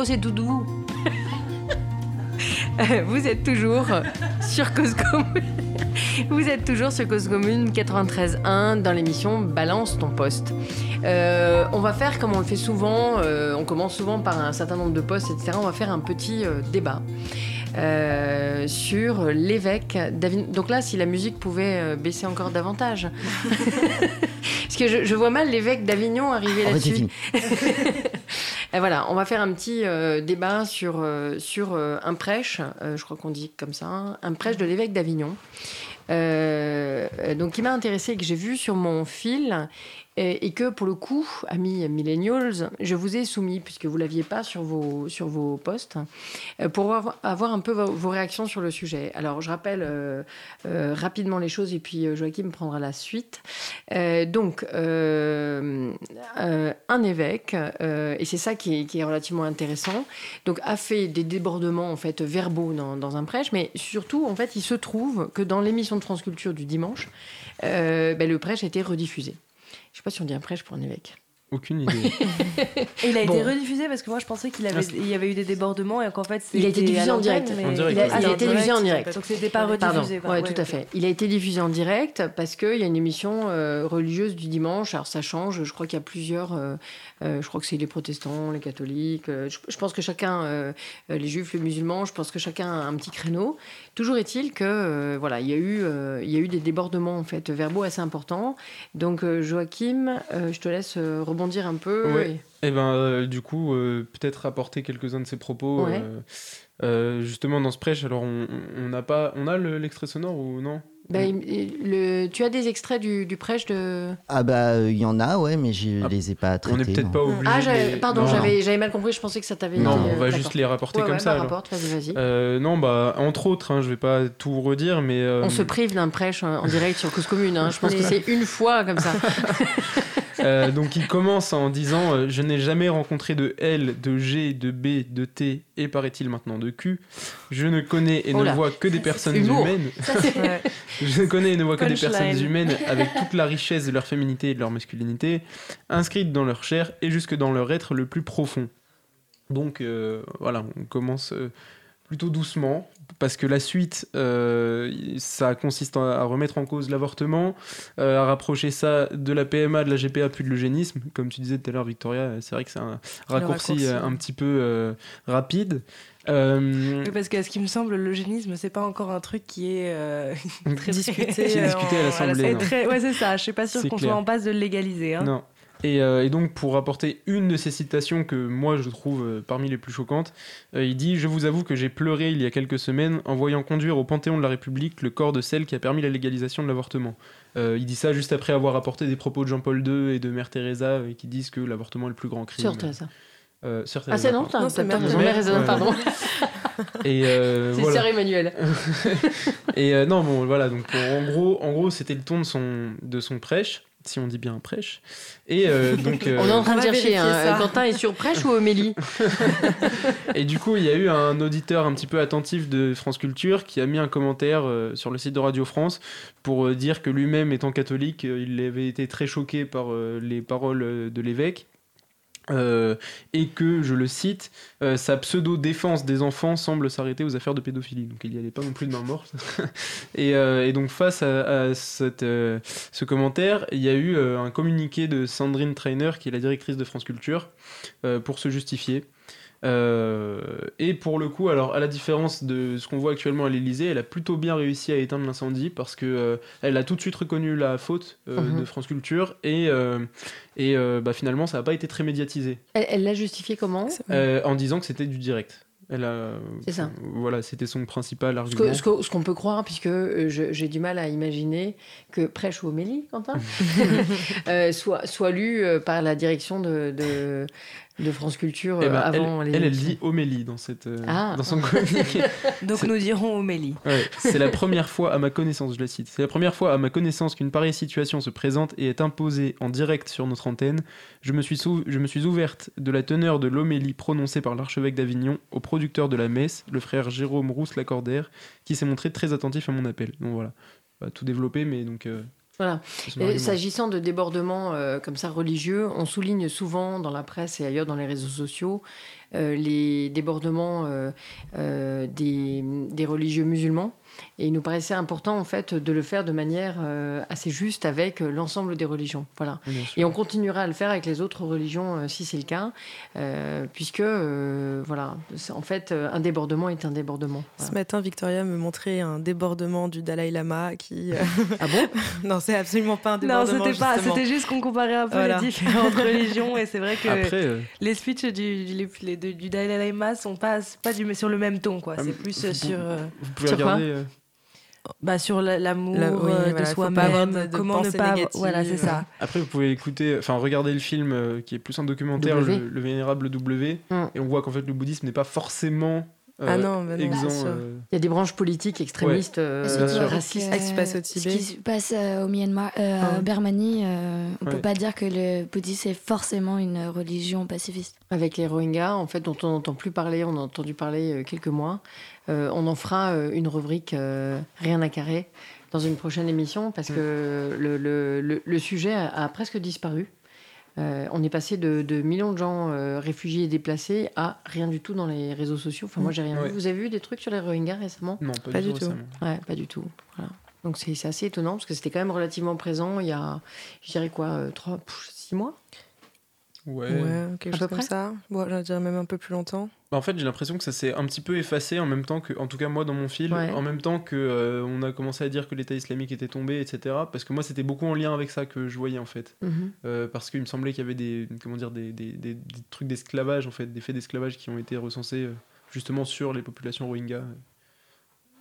Oh, c'est doudou. Euh, Vous êtes toujours sur Cause Commune. Vous êtes toujours sur Cause Commune 93.1 dans l'émission Balance ton poste. Euh, on va faire comme on le fait souvent, euh, on commence souvent par un certain nombre de postes, etc. On va faire un petit euh, débat. euh, sur l'évêque d'Avignon. Donc là, si la musique pouvait baisser encore davantage. Parce que je, je vois mal l'évêque d'Avignon arriver c'est là-dessus. Et voilà, on va faire un petit euh, débat sur, euh, euh, un prêche, je crois qu'on dit comme ça, un prêche de l'évêque d'Avignon. Donc, qui m'a intéressé et que j'ai vu sur mon fil, et, que pour le coup, amis millennials, je vous ai soumis, puisque vous ne l'aviez pas sur vos, sur vos posts, euh, pour avoir, un peu vos, réactions sur le sujet. Alors, je rappelle euh, euh, rapidement les choses, et puis Joachim prendra la suite. Donc, un évêque, et c'est ça qui est, relativement intéressant, donc a fait des débordements en fait verbaux dans, un prêche, mais surtout en fait il se trouve que dans l'émission de France Culture du dimanche, ben, le prêche a été rediffusé. Je sais pas si on dit un prêche pour un évêque. Aucune idée. Et il a Bon. été rediffusé parce que moi je pensais qu'il avait, Ah, il y avait eu des débordements et qu'en fait Il a été diffusé en direct. mais- En direct, Il a, ouais. il a été diffusé en direct. Donc c'était pas Pardon, rediffusé. quoi. ouais, Ouais, tout à fait. Il a été diffusé en direct parce qu'il y a une émission euh, religieuse du dimanche. Alors ça change, je crois qu'il y a plusieurs. euh, je crois que c'est les protestants, les catholiques. euh, je, je pense que chacun, euh, euh, les juifs, les musulmans, je pense que chacun a un petit créneau. Toujours est-il que euh, voilà, il y a eu, euh, il y a eu des débordements en fait verbaux assez importants. Donc euh, Joachim, euh, je te laisse euh, rebondir un peu. Ouais. et- Eh ben, euh, du coup, euh, peut-être apporter quelques-uns de ses propos. Ouais. euh, euh, justement, dans ce prêche, alors on on n'a pas, on a le- l'extrait sonore ou non? Ben, il- le, tu as des extraits du, du prêche de. Ah bah il y en a, ouais, mais je Ah, les ai pas traités. On n'est peut-être pas obligé. Ah, les- pardon, j'avais j'avais mal compris. Je pensais que ça t'avait Non, été. on euh, va juste les rapporter Ouais, comme ouais, ça. bah, rapporte, vas-y, vas-y. Euh, non, bah, entre autres, hein, je vais pas tout redire, mais. euh, On se prive d'un prêche en en direct sur Cause Commune. hein. Je pense que c'est une fois comme ça. Euh, donc il commence en disant euh, Je n'ai jamais rencontré de L, de G, de B, de T et paraît-il maintenant de Q. Je ne connais et Oh ne là. vois que des personnes humaines. Ça. Je ne connais et ne vois que des personnes humaines avec toute la richesse de leur féminité et de leur masculinité, inscrites dans leur chair et jusque dans leur être le plus profond. Donc euh, voilà, on commence plutôt doucement, parce que la suite, euh, ça consiste à remettre en cause l'avortement, euh, à rapprocher ça de la PMA, de la GPA, puis de l'eugénisme. Comme tu disais tout à l'heure, Victoria, c'est vrai que c'est un raccourci, raccourci, euh, un petit peu euh, rapide. Oui, parce que ce qui me semble, l'eugénisme, c'est pas encore un truc qui est très Discuté, discuté à l'Assemblée, très- Ouais, c'est ça. Je suis pas C'est qu'on soit en passe de le légaliser. hein. Non. Et, euh, et donc, pour rapporter une de ces citations que moi je trouve euh, parmi les plus choquantes, euh, il dit Je vous avoue que j'ai pleuré il y a quelques semaines en voyant conduire au Panthéon de la République le corps de celle qui a permis la légalisation de l'avortement. Euh, il dit ça juste après avoir apporté des propos de Jean-Paul II et de Mère Teresa euh, qui disent que l'avortement est le plus grand crime. Sur Teresa. Euh, Sœur Ah, c'est non, Non, c'est pas Mère. Teresa. Pardon. Et euh, C'est voilà. Sœur Emmanuel. Et euh, non, bon, voilà, donc pour- en gros, en gros c'était le ton de son, de son prêche, si on dit bien prêche. Et euh, donc. euh, On est en train de chercher. hein. Quentin est sur prêche ou homélie Et du coup, il y a eu un auditeur un petit peu attentif de France Culture qui a mis un commentaire euh, sur le site de Radio France pour euh, dire que lui-même, étant catholique, euh, il avait été très choqué par euh, les paroles de l'évêque. Euh, et que, je le cite, euh, sa pseudo-défense des enfants semble s'arrêter aux affaires de pédophilie. Donc il n'y allait pas non plus de main morte. et, euh, et donc face à, ce commentaire, il y a eu un communiqué de Sandrine Trainer, qui est la directrice de France Culture, pour se justifier. Euh, et pour le coup, alors à la différence de ce qu'on voit actuellement à l'Elysée, elle a plutôt bien réussi à éteindre l'incendie parce que euh, elle a tout de suite reconnu la faute euh, Mhm. de France Culture et, euh, et euh, bah, finalement ça n'a pas été très médiatisé Elle l'a justifié comment? Euh, en disant que c'était du direct. Elle a, C'est ça. Voilà, c'était son principal Ce argument. que- ce que- ce qu'on peut croire, puisque euh, je- j'ai du mal à imaginer que Prêche ou Homélie, Quentin, euh, soit, soit lu par la direction de, de, de France Culture Eh euh, ben, avant elle, les elle, elle dit homélie dans, cette, euh, Ah. dans son communiqué. Donc C'est- nous dirons homélie. Ouais, c'est la première fois à ma connaissance, je la cite, c'est la première fois à ma connaissance qu'une pareille situation se présente et est imposée en direct sur notre antenne. Je me suis, sou- je me suis ouverte de la teneur de l'homélie prononcée par l'archevêque d'Avignon au producteur de la messe, le frère Jérôme Rousse-Lacordaire, qui s'est montré très attentif à mon appel. Donc voilà, pas tout développé, mais donc... euh, Voilà. S'agissant de débordements euh, comme ça religieux, on souligne souvent dans la presse et ailleurs dans les réseaux sociaux euh, les débordements euh, euh, des, des religieux musulmans. Et il nous paraissait important en fait de le faire de manière euh, assez juste avec euh, l'ensemble des religions. Voilà. Et on continuera à le faire avec les autres religions euh, si c'est le cas, euh, puisque euh, voilà, en fait, euh, un débordement est un débordement. Ce matin, Victoria me montrait un débordement du Dalai Lama qui. euh, Ah bon? Non, c'est absolument pas un Non, débordement. c'était pas. C'était juste qu'on comparait un peu Voilà. les différentes religions et c'est vrai que Après, euh, les speeches du, les- les- du Dalai Lama sont pas, pas du, sur le même ton, quoi. Ah, C'est plus vous- sur, euh, vous pouvez Sur quoi? regarder. euh, bah, sur la- l'amour La- oui, euh, voilà, de faut pas avoir de- soi-même, de comment ne pas. Voilà, c'est ça. Après, vous pouvez écouter, enfin regarder le film euh, qui est plus un documentaire, le, le vénérable W, Mm. et on voit qu'en fait le bouddhisme n'est pas forcément euh, Ah non, bah non, exempt. bien sûr. euh, Il y a des branches politiques extrémistes, euh, bien que- sûr. racistes. Ah, ce qui se passe au Ce Tibet. qui se passe euh, au Myanmar, euh, Ah. à Birmanie, euh, on Ouais. peut pas dire que le bouddhisme est forcément une religion pacifiste. Avec les Rohingyas, en fait, dont on n'entend plus parler, on a entendu parler euh, quelques mois. Euh, on en fera euh, une rubrique euh, Rien à carrer dans une prochaine émission parce que le, le- le- le sujet a, a presque disparu. Euh, on est passé de, de millions de gens euh, réfugiés et déplacés à rien du tout dans les réseaux sociaux. Enfin, moi, j'ai rien Ouais. vu. Vous avez vu des trucs sur les Rohingyas récemment? Non, pas, Pas du du tout. Ouais, pas du tout. Voilà. Donc c'est c'est assez étonnant parce que c'était quand même relativement présent il y a, je dirais quoi, euh, trois, pff, six mois? Ouais. Ouais, quelque À chose peu comme près ça. Bon, je dirais même un peu plus longtemps. Bah, en fait, j'ai l'impression que ça s'est un petit peu effacé en même temps que, en tout cas moi dans mon fil, Ouais. en même temps que euh, on a commencé à dire que l'État islamique était tombé, etc. Parce que moi, c'était beaucoup en lien avec ça que je voyais en fait. Mhm. Euh, parce qu'il me semblait qu'il y avait des, comment dire, des, des, des- des trucs d'esclavage, en fait, des faits d'esclavage qui ont été recensés euh, justement sur les populations Rohingyas.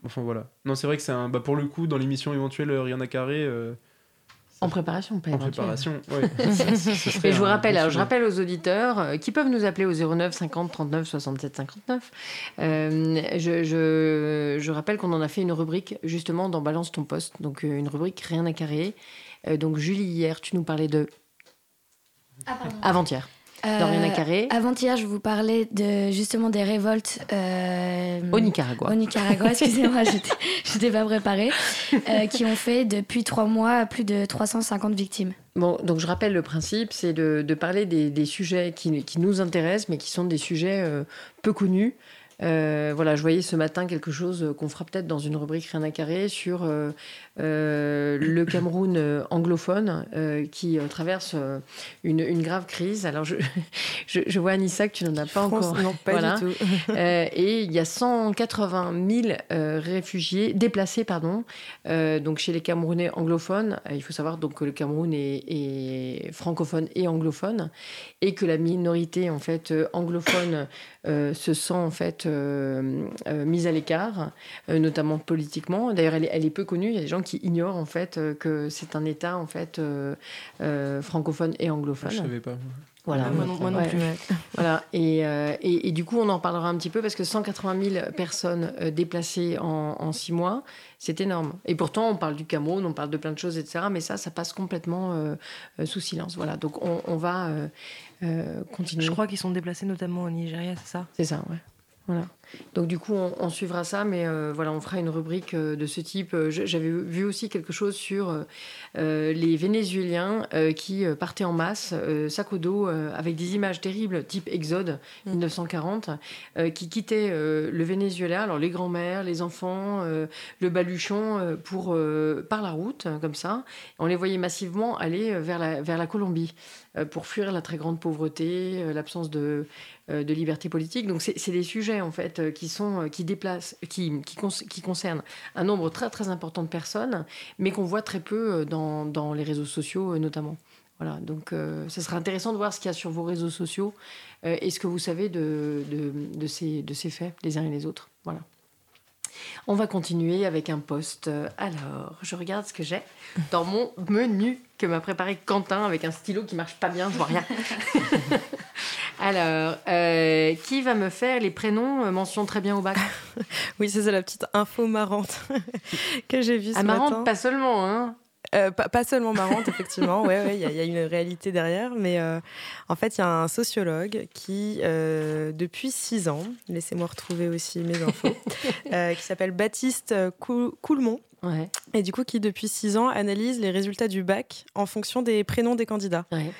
Enfin voilà. Non, c'est vrai que c'est un. Bah, pour le coup, dans l'émission éventuelle Rien à carrer, euh, En préparation, pas en préparation, serait Et je vous rappelle, alors, je rappelle aux auditeurs euh, qui peuvent nous appeler au 09 50 39 67 59. Euh, je, je, je rappelle qu'on en a fait une rubrique justement dans Balance ton poste, donc euh, une rubrique rien à carrer. Euh, donc Julie, hier, tu nous parlais de avant-hier. Dans rien à carrer. Euh, Avant-hier, je vous parlais de, justement des révoltes euh, Au Nicaragua. au Nicaragua, excusez-moi, j'étais- j'étais pas préparée, euh, qui ont fait depuis trois mois plus de 350 victimes. Bon, donc je rappelle le principe, c'est de, de parler des, des sujets qui, qui nous intéressent, mais qui sont des sujets euh, peu connus. Euh, voilà, je voyais ce matin quelque chose qu'on fera peut-être dans une rubrique Rien à carrer sur euh, le Cameroun euh, anglophone euh, qui euh, traverse euh, une, une grave crise. Alors je, je, je vois Anissa que tu n'en as pas France, encore. Non, pas Voilà. du tout. Euh, et il y a 180 000 euh, réfugiés, déplacés, pardon, euh, donc chez les Camerounais anglophones. Euh, il faut savoir donc que le Cameroun est, est francophone et anglophone, et que la minorité en fait euh, anglophone euh, se sent en fait euh, euh, mise à l'écart, euh, notamment politiquement. D'ailleurs, elle, est- elle est peu connue. Il y a des gens qui ignorent en fait euh, que c'est un État en fait euh, euh, francophone et anglophone. Je savais pas. Voilà. Moi non, moi non Ouais. plus. Voilà, et, euh, et, et du coup, on en parlera un petit peu parce que 180 000 personnes euh, déplacées en, en six mois, c'est énorme. Et pourtant, on parle du Cameroun, on parle de plein de choses, etc. Mais ça, ça passe complètement euh, euh, sous silence. Voilà, donc on, on va euh, euh, continuer. Je crois qu'ils sont déplacés notamment au Nigeria, c'est ça? C'est ça, ouais. Voilà. Donc du coup, on, on suivra ça, mais euh, voilà, on fera une rubrique euh, de ce type. Euh, J'avais vu aussi quelque chose sur euh, les Vénézuéliens qui partaient en masse, sac au dos, avec des images terribles, type Exode Mm. 1940, euh, qui quittaient le Venezuela, alors les grands-mères, les enfants, le baluchon, pour, par la route, comme ça. On les voyait massivement aller vers la, vers la Colombie pour fuir la très grande pauvreté, euh, l'absence de, euh, de liberté politique. Donc c'est des sujets en fait euh, qui sont euh, qui déplacent, qui qui, concernent un nombre très très important de personnes, mais qu'on voit très peu euh, dans, dans les réseaux sociaux euh, notamment. Voilà, donc euh, ça sera intéressant de voir ce qu'il y a sur vos réseaux sociaux euh, et ce que vous savez de, de, de ces, de ces faits, les uns et les autres. Voilà. On va continuer avec un post. Euh, Alors, je regarde ce que j'ai dans mon menu que m'a préparé Quentin avec un stylo qui marche pas bien, je vois rien. Alors, euh, qui va me faire les prénoms euh, mention très bien au bac? Oui, c'est la petite info marrante que j'ai vue ce Ah, marrante, matin. pas seulement, hein Euh, pas, pas seulement marrante, effectivement, ouais, ouais, il y, a- il y a une réalité derrière, mais euh, en fait, il y a un sociologue qui, euh, depuis six ans, laissez-moi retrouver aussi mes infos, qui s'appelle Baptiste Cou- Coulmont, Ouais, et du coup, qui depuis six ans analyse les résultats du bac en fonction des prénoms des candidats. ouais.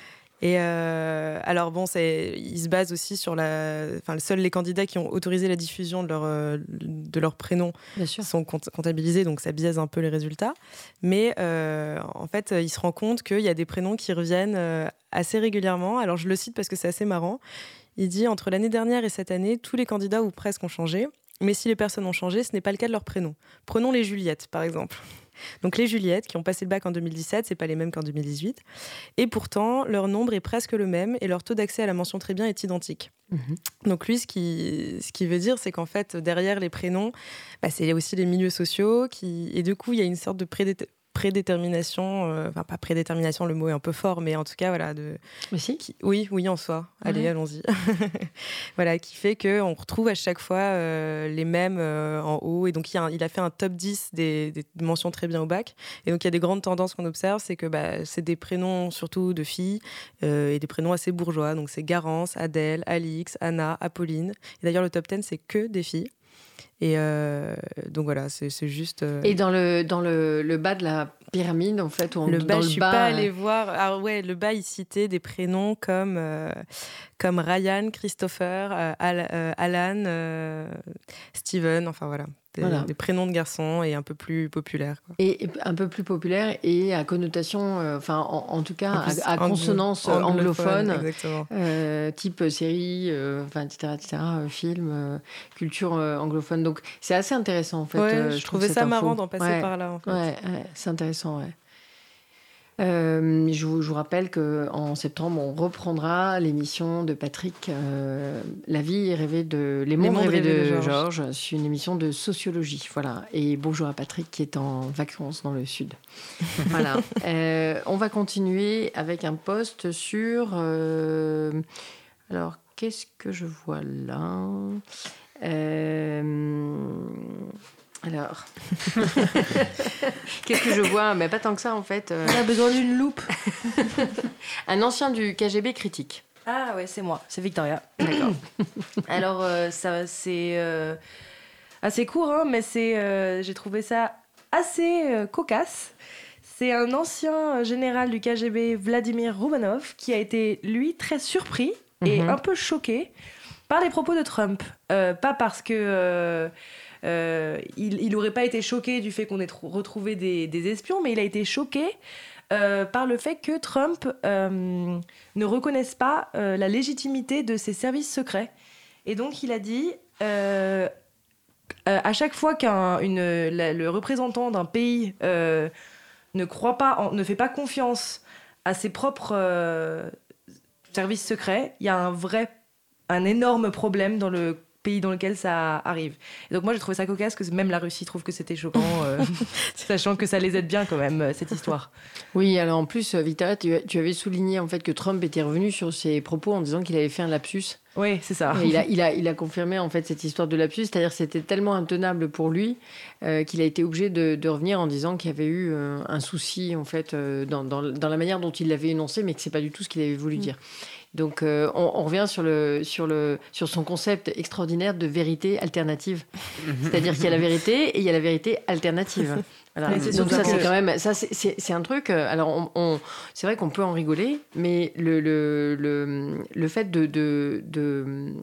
Et euh, alors bon, c'est, ils se basent aussi sur la, enfin, seuls les candidats qui ont autorisé la diffusion de leur euh, de leur prénom sont compta- comptabilisés, donc ça biaise un peu les résultats. Mais euh, en fait, il se rend compte qu'il y a des prénoms qui reviennent assez régulièrement. Alors je le cite parce que c'est assez marrant. Il dit entre l'année dernière et cette année, tous les candidats ou presque ont changé. Mais si les personnes ont changé, ce n'est pas le cas de leur prénom. Prenons les Juliettes, par exemple. Donc les Juliettes qui ont passé le bac en 2017, c'est pas les mêmes qu'en 2018. Et pourtant, leur nombre est presque le même et leur taux d'accès à la mention très bien est identique. Mhm. Donc lui, ce qui, ce qui veut dire, c'est qu'en fait, derrière les prénoms, bah, c'est aussi les milieux sociaux. Qui... Et du coup, il y a une sorte de prédé- prédétermination, euh, enfin pas prédétermination, le mot est un peu fort, mais en tout cas, voilà, de, Mais si. qui- oui, oui, en soi. Allez, Ouais. allons-y. voilà, qui fait qu'on retrouve à chaque fois euh, les mêmes euh, en haut. Et donc, il, a un- il a fait un top 10 des, des mentions très bien au bac. Et donc, il y a des grandes tendances qu'on observe c'est que bah, c'est des prénoms surtout de filles et des prénoms assez bourgeois. Donc, c'est Garance, Adèle, Alix, Anna, Apolline. Et d'ailleurs, le top 10, c'est que des filles. Et euh, donc, voilà, c'est juste. euh, Et dans le, dans le, le bas de la pyramide, en fait, où on, le dans bas, le je suis bas, pas euh, allée voir. Ah ouais, le bas, il citait des prénoms comme, comme Ryan, Christopher, Al- Alan, Steven, enfin voilà. Des, Voilà. des prénoms de garçons et un peu plus populaires. quoi. Et et un peu plus populaire et à connotation, enfin en, en tout cas En plus, à, à anglo- consonance anglophone, euh, type série, enfin etc., etc., film, culture anglophone. Donc c'est assez intéressant en fait. ouais, euh, je, trouvais ça marrant d'en passer Ouais. par là. En fait. Ouais, c'est intéressant. Euh, je, vous, je vous rappelle qu'en septembre, on reprendra l'émission de Patrick, euh, La vie rêvée de... Les mondes, rêvés, de, Georges. C'est une émission de sociologie, voilà. Et bonjour à Patrick qui est en vacances dans le sud. voilà. Euh, on va continuer avec un post sur... alors, qu'est-ce que je vois là? Euh, alors, qu'est-ce que je vois? Mais pas tant que ça en fait. Euh, On a besoin d'une loupe. un ancien du KGB critique. Ah ouais, c'est moi, c'est Victoria. D'accord. Alors, euh, ça, c'est euh, assez court, hein, mais c'est, euh, j'ai trouvé ça assez euh, cocasse. C'est un ancien général du KGB, Vladimir Romanov, qui a été, lui, très surpris et Mhm. un peu choqué par les propos de Trump. Euh, pas parce que... euh, euh, aurait pas été choqué du fait qu'on ait trou- retrouvé des, espions, mais il a été choqué euh, par le fait que Trump euh, ne reconnaisse pas euh, la légitimité de ses services secrets. Et donc il a dit, euh, euh, à chaque fois qu'un le représentant d'un pays euh, ne ne fait pas confiance à ses propres euh, services secrets, il y a un vrai, un énorme problème dans le pays dans lequel ça arrive. Et donc moi j'ai trouvé ça cocasse que même la Russie trouve que c'était choquant, euh, sachant que ça les aide bien quand même euh, cette histoire. Oui, alors en plus, euh, Victoria, tu, tu avais souligné en fait que Trump était revenu sur ses propos en disant qu'il avait fait un lapsus. Oui, c'est ça. Et il, a, il, a, il a confirmé en fait cette histoire de lapsus, c'est-à-dire que c'était tellement intenable pour lui euh, qu'il a été obligé de, de revenir en disant qu'il y avait eu euh, un souci en fait dans, dans, dans la manière dont il l'avait énoncé, mais que c'est pas du tout ce qu'il avait voulu dire. Donc euh, on, on revient sur, le, sur, le, sur son concept extraordinaire de vérité alternative. C'est-à-dire qu'il y a la vérité et il y a la vérité alternative. Voilà. Donc ça, c'est quand même, ça c'est- un truc. euh, Alors, on, on- c'est vrai qu'on peut en rigoler, mais le, le, le, le fait de, de, de,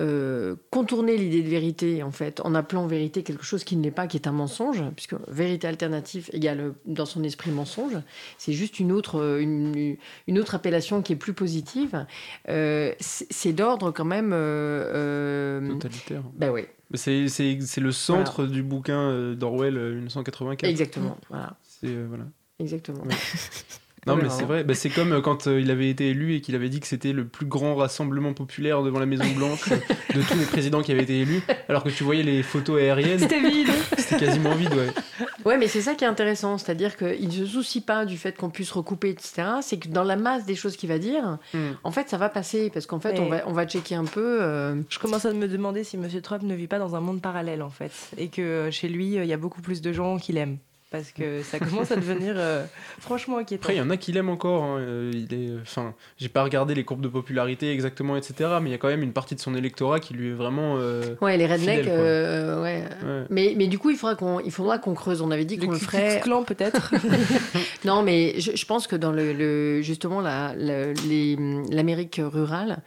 euh, contourner l'idée de vérité, en fait, en appelant vérité quelque chose qui ne l'est pas, qui est un mensonge, puisque vérité alternative égale dans son esprit mensonge, c'est juste une autre, euh, une, une autre appellation qui est plus positive. Euh, c'est d'ordre quand même. Euh, Totalitaire. ben oui, C'est c'est- c'est le centre du bouquin d'Orwell euh, 1984. exactement. Voilà, C'est, euh, voilà. exactement. Non, mais c'est vrai. Bah, c'est comme euh, quand euh, il avait été élu et qu'il avait dit que c'était le plus grand rassemblement populaire devant la Maison Blanche euh, de tous les présidents qui avaient été élus, alors que tu voyais les photos aériennes, C'était vide. c'était quasiment vide, ouais. Ouais, mais c'est ça qui est intéressant, c'est-à-dire qu'il ne se soucie pas du fait qu'on puisse recouper, etc. C'est que dans la masse des choses qu'il va dire, Hmm. en fait, ça va passer, parce qu'en fait, Mais- on, va, on va checker un peu. euh, Je commence à me demander si Monsieur Trump ne vit pas dans un monde parallèle en fait, et que chez lui, il y a beaucoup plus de gens qui l'aiment. Parce que ça commence à devenir euh, franchement inquiétant. Après, il y en a qui l'aiment encore. hein, euh, il est, enfin, j'ai pas regardé les courbes de popularité exactement, etc. Mais il y a quand même une partie de son électorat qui lui est vraiment. euh, Ouais, les rednecks, euh, ouais. ouais. Mais, mais du coup, il faudra qu'on il faudra qu'on creuse. On avait dit qu'on le Klux ferait. Klan peut-être. Non, mais je, je pense que dans le, le- justement la- la- les- l'Amérique rurale,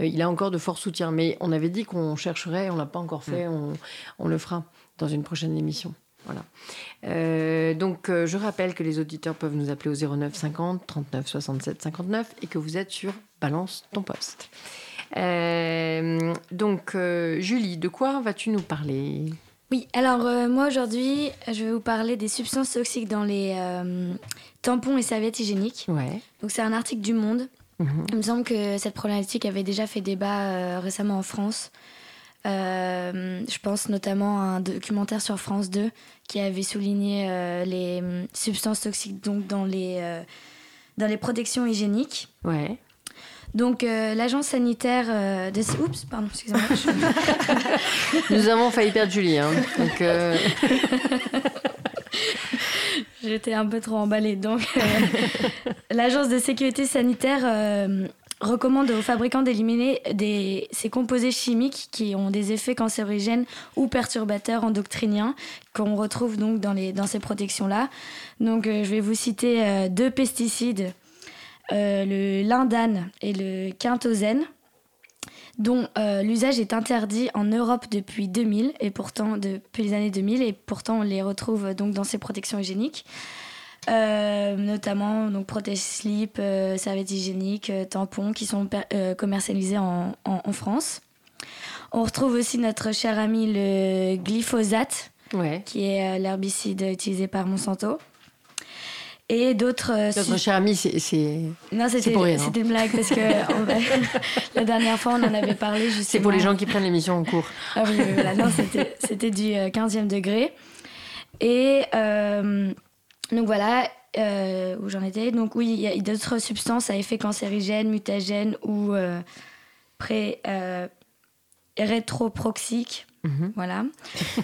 euh, il a encore de forts soutiens. Mais on avait dit qu'on chercherait, on l'a pas encore fait, on, on le fera dans une prochaine émission. Voilà. Euh, donc, euh, je rappelle que les auditeurs peuvent nous appeler au 09 50 39 67 59 et que vous êtes sur Balance ton poste. Euh, donc, Julie, de quoi vas-tu nous parler? Oui, alors moi aujourd'hui, je vais vous parler des substances toxiques dans les tampons et serviettes hygiéniques. Ouais. Donc c'est un article du Monde. Mhm. Il me semble que cette problématique avait déjà fait débat récemment en France. Euh, je pense notamment à un documentaire sur France 2 qui avait souligné euh, les hum, substances toxiques donc dans les, euh, dans les protections hygiéniques. Ouais. Donc euh, l'agence sanitaire euh, de... Oups, pardon, excusez-moi. je- Nous avons failli perdre Julie. hein. Donc, euh, J'étais un peu trop emballée. Donc, l'agence de sécurité sanitaire recommande aux fabricants d'éliminer ces composés chimiques qui ont des effets cancérigènes ou perturbateurs endocriniens qu'on retrouve donc dans, ces protections-là. Donc, euh, je vais vous citer euh, deux pesticides, euh, le lindane et le quintozène dont l'usage est interdit en Europe depuis 2000 et pourtant depuis les années 2000 et pourtant on les retrouve donc dans ces protections hygiéniques. Euh, notamment donc protège-slip, euh, serviettes hygiéniques, euh, tampons qui sont commercialisés en, en- en France. On retrouve aussi notre cher ami le glyphosate, ouais. qui est l'herbicide utilisé par Monsanto. Et d'autres... Notre cher ami, c'est- non, c'était hein. c'était une blague parce que la dernière fois on en avait parlé justement. c'est pour les gens qui prennent l'émission en cours. Ah oui, voilà. Non, c'était, du euh, 15e degré. Et donc voilà euh, où j'en étais. Donc oui, il y a d'autres substances à effet cancérigène, mutagène ou euh, pré, euh, rétroproxique. Mhm. Voilà.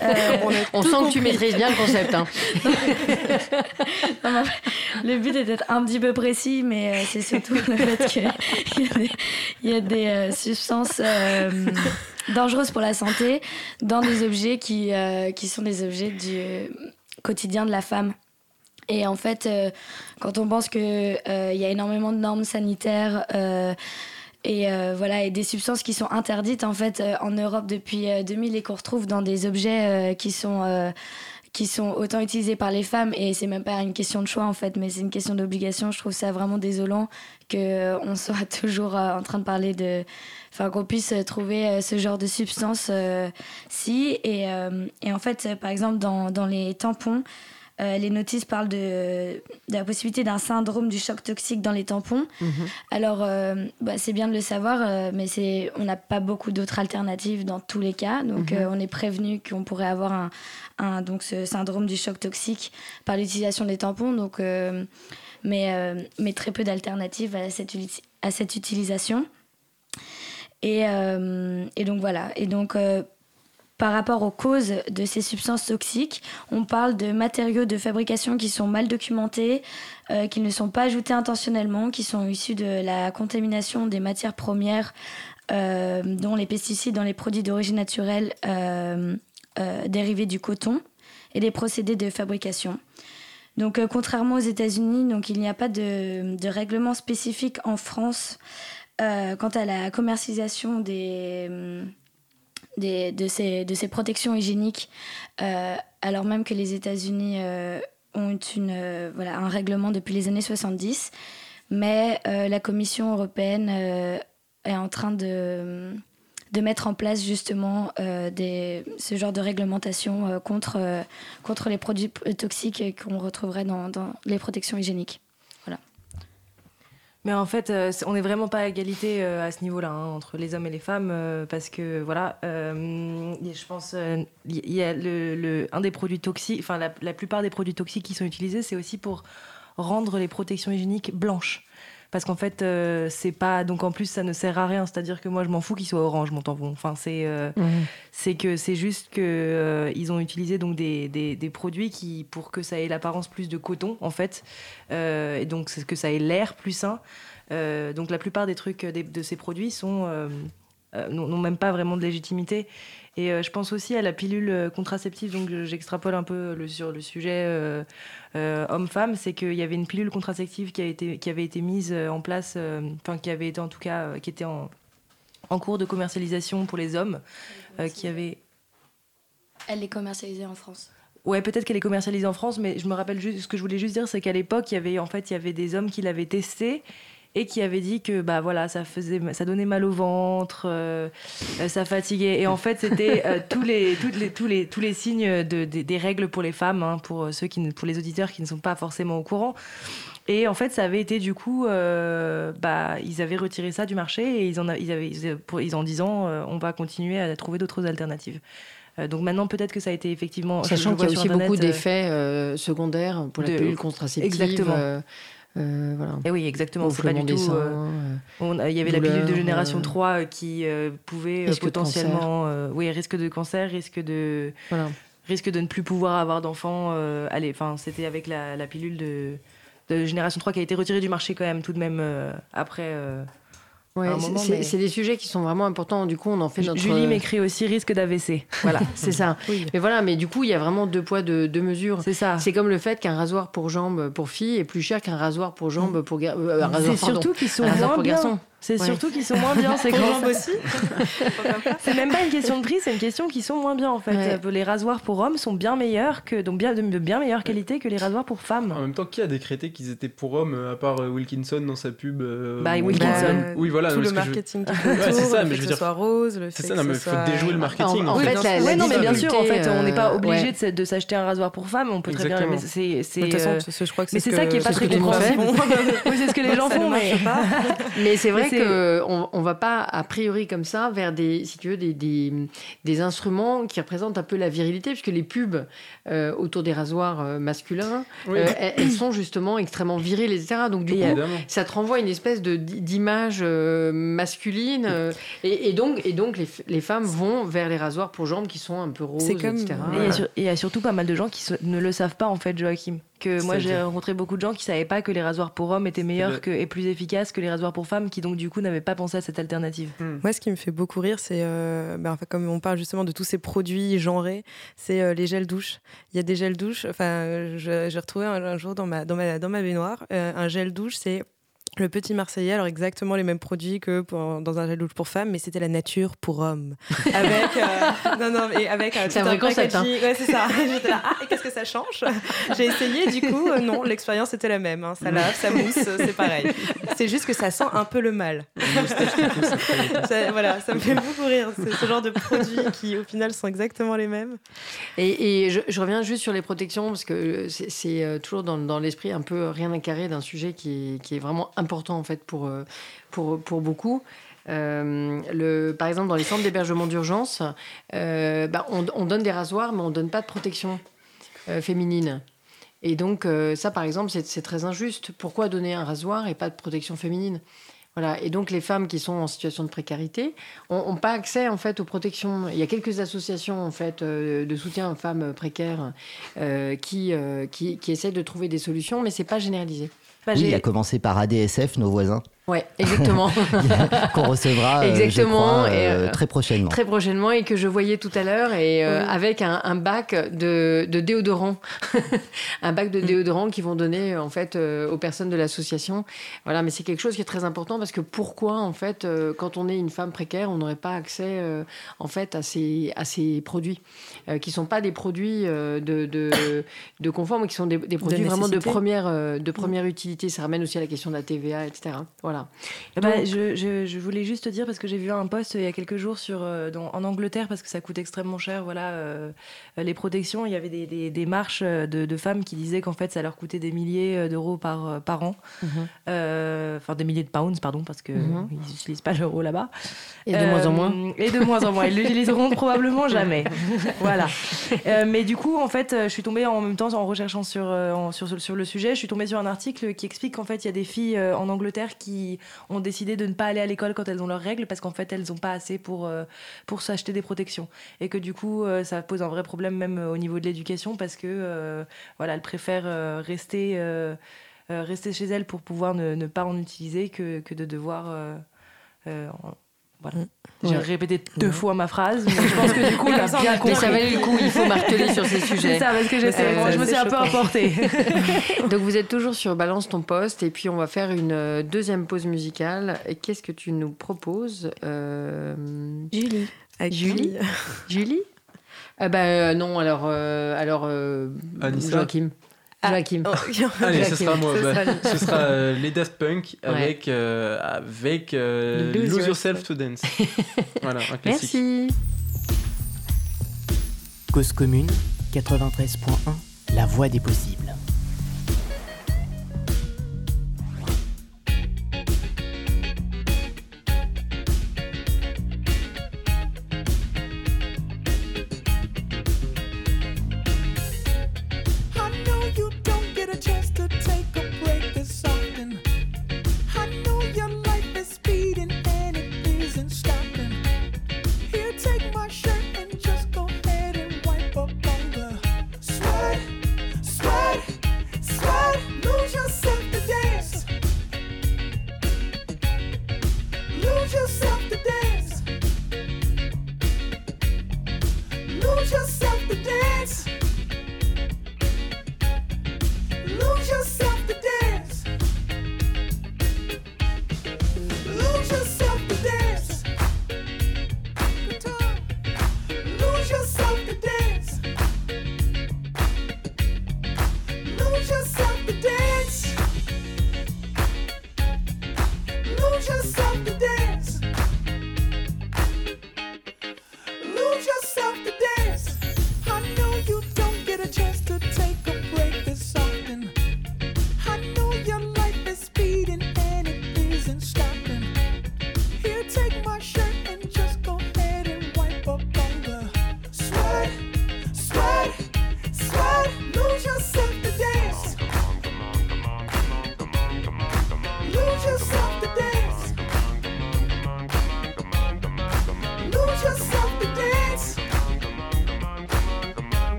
Euh, On sent que tu maîtrises bien le concept. hein. non, le but est d'être un petit peu précis, mais c'est surtout le fait qu'il y a des, il y a des, substances dangereuses pour la santé dans des objets qui, qui sont des objets du quotidien de la femme. Et en fait, euh, quand on pense qu'il il y a énormément de normes sanitaires euh, et, euh, voilà, et des substances qui sont interdites en, fait, euh, en Europe depuis euh, 2000 et qu'on retrouve dans des objets euh, qui sont euh, qui sont autant utilisés par les femmes et c'est même pas une question de choix en fait mais c'est une question d'obligation. Je trouve ça vraiment désolant que euh, on soit toujours euh, en train de parler de enfin qu'on puisse euh, trouver euh, ce genre de substance euh, si. Et, euh, et en fait euh, par exemple dans, dans les tampons euh, les notices parlent de, de la possibilité d'un syndrome du choc toxique dans les tampons. Alors, euh, bah, c'est bien de le savoir, euh, mais c'est, on n'a pas beaucoup d'autres alternatives dans tous les cas. Donc, euh, on est prévenu qu'on pourrait avoir un, un- donc ce syndrome du choc toxique par l'utilisation des tampons. Donc, mais, mais très peu d'alternatives à cette, uti- à cette utilisation. Et, et donc voilà. Et donc par rapport aux causes de ces substances toxiques, on parle de matériaux de fabrication qui sont mal documentés, euh, qui ne sont pas ajoutés intentionnellement, qui sont issus de la contamination des matières premières, euh, dont les pesticides dans les produits d'origine naturelle euh, dérivés du coton et des procédés de fabrication. Donc, contrairement aux États-Unis, donc il n'y a pas de, règlement spécifique en France quant à la commercialisation des, de, ces, protections hygiéniques, euh, alors même que les États-Unis euh, ont une, euh, voilà, un règlement depuis les années 70. Mais la Commission européenne est en train de, de mettre en place justement des, ce genre de réglementation contre, contre les produits toxiques qu'on retrouverait dans, dans les protections hygiéniques. Mais en fait, euh, on n'est vraiment pas à égalité euh, à ce niveau-là, hein, entre les hommes et les femmes, euh, parce que voilà, je pense, il des produits toxiques, enfin la plupart des produits toxiques qui sont utilisés, c'est aussi pour rendre les protections hygiéniques blanches. Parce qu'en fait, euh, c'est pas. Donc en plus, ça ne sert à rien. C'est-à-dire que moi, je m'en fous qu'il soit orange, mon tampon. Enfin, c'est euh, c'est que c'est juste que euh, ils ont utilisé donc des, des, des produits qui pour que ça ait l'apparence plus de coton, en fait, et donc c'est que ça ait l'air plus sain. Donc la plupart des trucs des- de ces produits sont euh, n'ont même pas vraiment de légitimité. Et euh, je pense aussi à la pilule euh, contraceptive, donc je- j'extrapole un peu le, sur le sujet euh, homme-femme, c'est qu'il y avait une pilule contraceptive qui, a été, qui avait été mise en place, enfin qui avait été en tout cas, qui était en, en cours de commercialisation pour les hommes, qui avait... Elle est commercialisée en France. Ouais, peut-être qu'elle est commercialisée en France, mais je me rappelle juste, ce que je voulais juste dire, c'est qu'à l'époque, il y avait en fait, il y avait des hommes qui l'avaient testé et qui avaient dit que bah voilà, ça faisait, ça donnait mal au ventre, euh, euh, ça fatiguait. Et en fait, c'était euh, tous les, toutes les, tous les, tous les signes de, des- des règles pour les femmes, hein, pour ceux qui, pour les auditeurs qui ne sont pas forcément au courant. Et en fait, ça avait été du coup, euh, bah, ils avaient retiré ça du marché et ils en, a- ils avaient, ils, en disant, euh, on va continuer à trouver d'autres alternatives. Euh, donc maintenant, peut-être que ça a été effectivement. Sachant qu'il y a aussi Internet, beaucoup d'effets secondaires pour la de- pilule contraceptive. Exactement. Euh, euh, voilà. Et oui, exactement. C'est pas du tout. euh, Il y avait la pilule de génération euh, 3 euh, qui pouvait potentiellement. oui, risque de cancer, risque de, voilà. risque de ne plus pouvoir avoir d'enfants. allez, enfin, c'était avec la, la pilule de, de génération 3 qui a été retirée du marché quand même, tout de même, après. Euh, Ouais, c'est- mais- des sujets qui sont vraiment importants. Du coup, on en fait notre. Julie m'écrit aussi risque d'AVC. Voilà, C'est ça. Mais voilà, mais du coup, il y a vraiment deux poids, deux, deux mesures. c'est ça. C'est comme le fait qu'un rasoir pour jambes pour filles est plus cher qu'un rasoir pour jambes pour gar... euh, rasoir, Mm. C'est pardon. surtout qu'ils sont moins pour bien. garçons. C'est Ouais. surtout qu'ils sont moins bien. Quand jambes aussi. C'est même pas une question de prix, c'est une question qui sont moins bien en fait. Ouais. Les rasoirs pour hommes sont bien meilleurs que donc bien de, bien meilleure qualité que les rasoirs pour femmes. En même temps, qui a décrété qu'ils étaient pour hommes, à part euh, Wilkinson dans sa pub euh, Bah, Wilkinson. Bah, Oui, voilà. Tout non, le je- marketing qui Ouais, c'est ça, le mais je veux dire- soit rose, le C'est fait ça, non, mais faut déjouer le marketing. En- en en fait, fait. bien la- sûr. la Ouais, non, mais bien sûr, en fait, on n'est pas euh, obligé ouais. de, s'acheter un rasoir pour femme, on peut très bien. Mais c'est, façon, euh, je mais c'est c'est ce ça qui est pas très compréhensible. oui, c'est ce que les gens font. Mais c'est vrai Mais c'est- que on, on va pas a priori comme ça vers des, si tu veux, des, des, des instruments qui représentent un peu la virilité, puisque les pubs euh, autour des rasoirs euh, masculins, Oui. euh, elles, elles sont justement extrêmement viriles, etc. Donc du Et, coup, ça te renvoie à une espèce de d'image euh, masculine, euh, et, et donc et donc les, les femmes vont vers les rasoirs pour jambes qui sont un peu roses, comme- etc. Et il y y, a surtout pas mal de gens qui ne le savent pas en fait, Joachim. Que moi j'ai rencontré beaucoup de gens qui savaient pas que les rasoirs pour hommes étaient meilleurs que, et plus efficaces que les rasoirs pour femmes, qui donc du coup n'avaient pas pensé à cette alternative. Moi, ce qui me fait beaucoup rire, c'est, euh, ben, enfin, comme on parle justement de tous ces produits genrés, c'est euh, les gels douche. Il y a des gels douche. Enfin, euh, je- j'ai retrouvé un, un jour dans ma, dans ma, dans ma baignoire euh, un gel douche. C'est le petit Marseillais, alors exactement les mêmes produits que pour- dans un gel douche pour femmes, mais c'était la nature pour hommes. Avec, euh, non, non, mais avec euh, tout un vrai concept, hein. Ouais, c'est ça. J'étais là, ah, et qu'est-ce que ça change? J'ai essayé, du coup, euh, non, l'expérience était la même. hein. Ça lave, ça mousse, euh, c'est pareil. C'est juste que ça sent un peu le mal. Ça- voilà, ça me fait beaucoup rire. C'est ce genre de produits qui, au final, sont exactement les mêmes. Et, et je, je reviens juste sur les protections, parce que c'est- toujours dans, dans l'esprit un peu rien à carrer d'un sujet qui est vraiment important en fait pour, euh, pour, pour beaucoup. Euh, le, par exemple, dans les centres d'hébergement d'urgence, euh, bah, on, on donne des rasoirs, mais on donne pas de protection féminine. Et donc, ça, par exemple, c'est très injuste. Pourquoi donner un rasoir et pas de protection féminine? Voilà. Et donc, les femmes qui sont en situation de précarité n'ont pas accès en fait aux protections. Il y a quelques associations en fait de soutien aux femmes précaires qui, qui qui essaient de trouver des solutions, mais c'est pas généralisé. Oui, il a commencé par ADSF, nos voisins, Ouais, exactement. qu'on recevra euh, je Exactement, crois, et, euh, euh, très prochainement. Très prochainement et que je voyais tout à l'heure et euh, avec un, un bac de, de déodorant, un bac de déodorant qu'ils vont donner en fait euh, aux personnes de l'association. Voilà, mais c'est quelque chose qui est très important parce que pourquoi en fait euh, quand on est une femme précaire, on n'aurait pas accès euh, en fait à ces à ces produits euh, qui sont pas des produits euh, de, de de confort mais qui sont des, des produits vraiment de première euh, de première utilité. Ça ramène aussi à la question de la TVA, etc. Voilà. Voilà. Ben, je, je, je, voulais juste dire, parce que j'ai vu un post il y a quelques jours sur, dans, en Angleterre, parce que ça coûte extrêmement cher, voilà, les protections. Il y avait des, des, des marches de, de, femmes qui disaient qu'en fait, ça leur coûtait des milliers d'euros par, par an. Mhm. Enfin, des milliers de pounds, pardon, parce qu'ils mhm. n'utilisent pas l'euro là-bas. Et de moins en moins. Et de moins en moins. Ils l'utiliseront probablement jamais. voilà. mais du coup, en fait, je suis tombée en même temps en recherchant sur, sur, sur le sujet, je suis tombée sur un article qui explique qu'en fait, il y a des filles en Angleterre qui ont décidé de ne pas aller à l'école quand elles ont leurs règles parce qu'en fait, elles n'ont pas assez pour, pour s'acheter des protections. Et que du coup, ça pose un vrai problème même au niveau de l'éducation parce que, voilà, elles préfèrent rester, rester chez elles pour pouvoir ne, pas en utiliser que, que de devoir voilà. Mm. J'ai répété deux fois ma phrase, mais je pense que du coup, bien mais ça valait le coup, il faut marteler sur ces sujets. C'est ça, parce que je me suis un peu emportée. Donc vous êtes toujours sur Balance ton poste, et puis on va faire une euh, deuxième pause musicale. Et qu'est-ce que tu nous proposes euh... Julie. Julie Julie ah bah, euh, Non, alors, euh, alors euh, Joachim. Ah, Joachim. Oh, Allez, ce sera moi. Bah, ce sera euh, les Daft Punk avec, euh, avec euh, Lose, Yourself to Dance. voilà, un classique. Merci. Cause commune 93.1, la voix des possibles.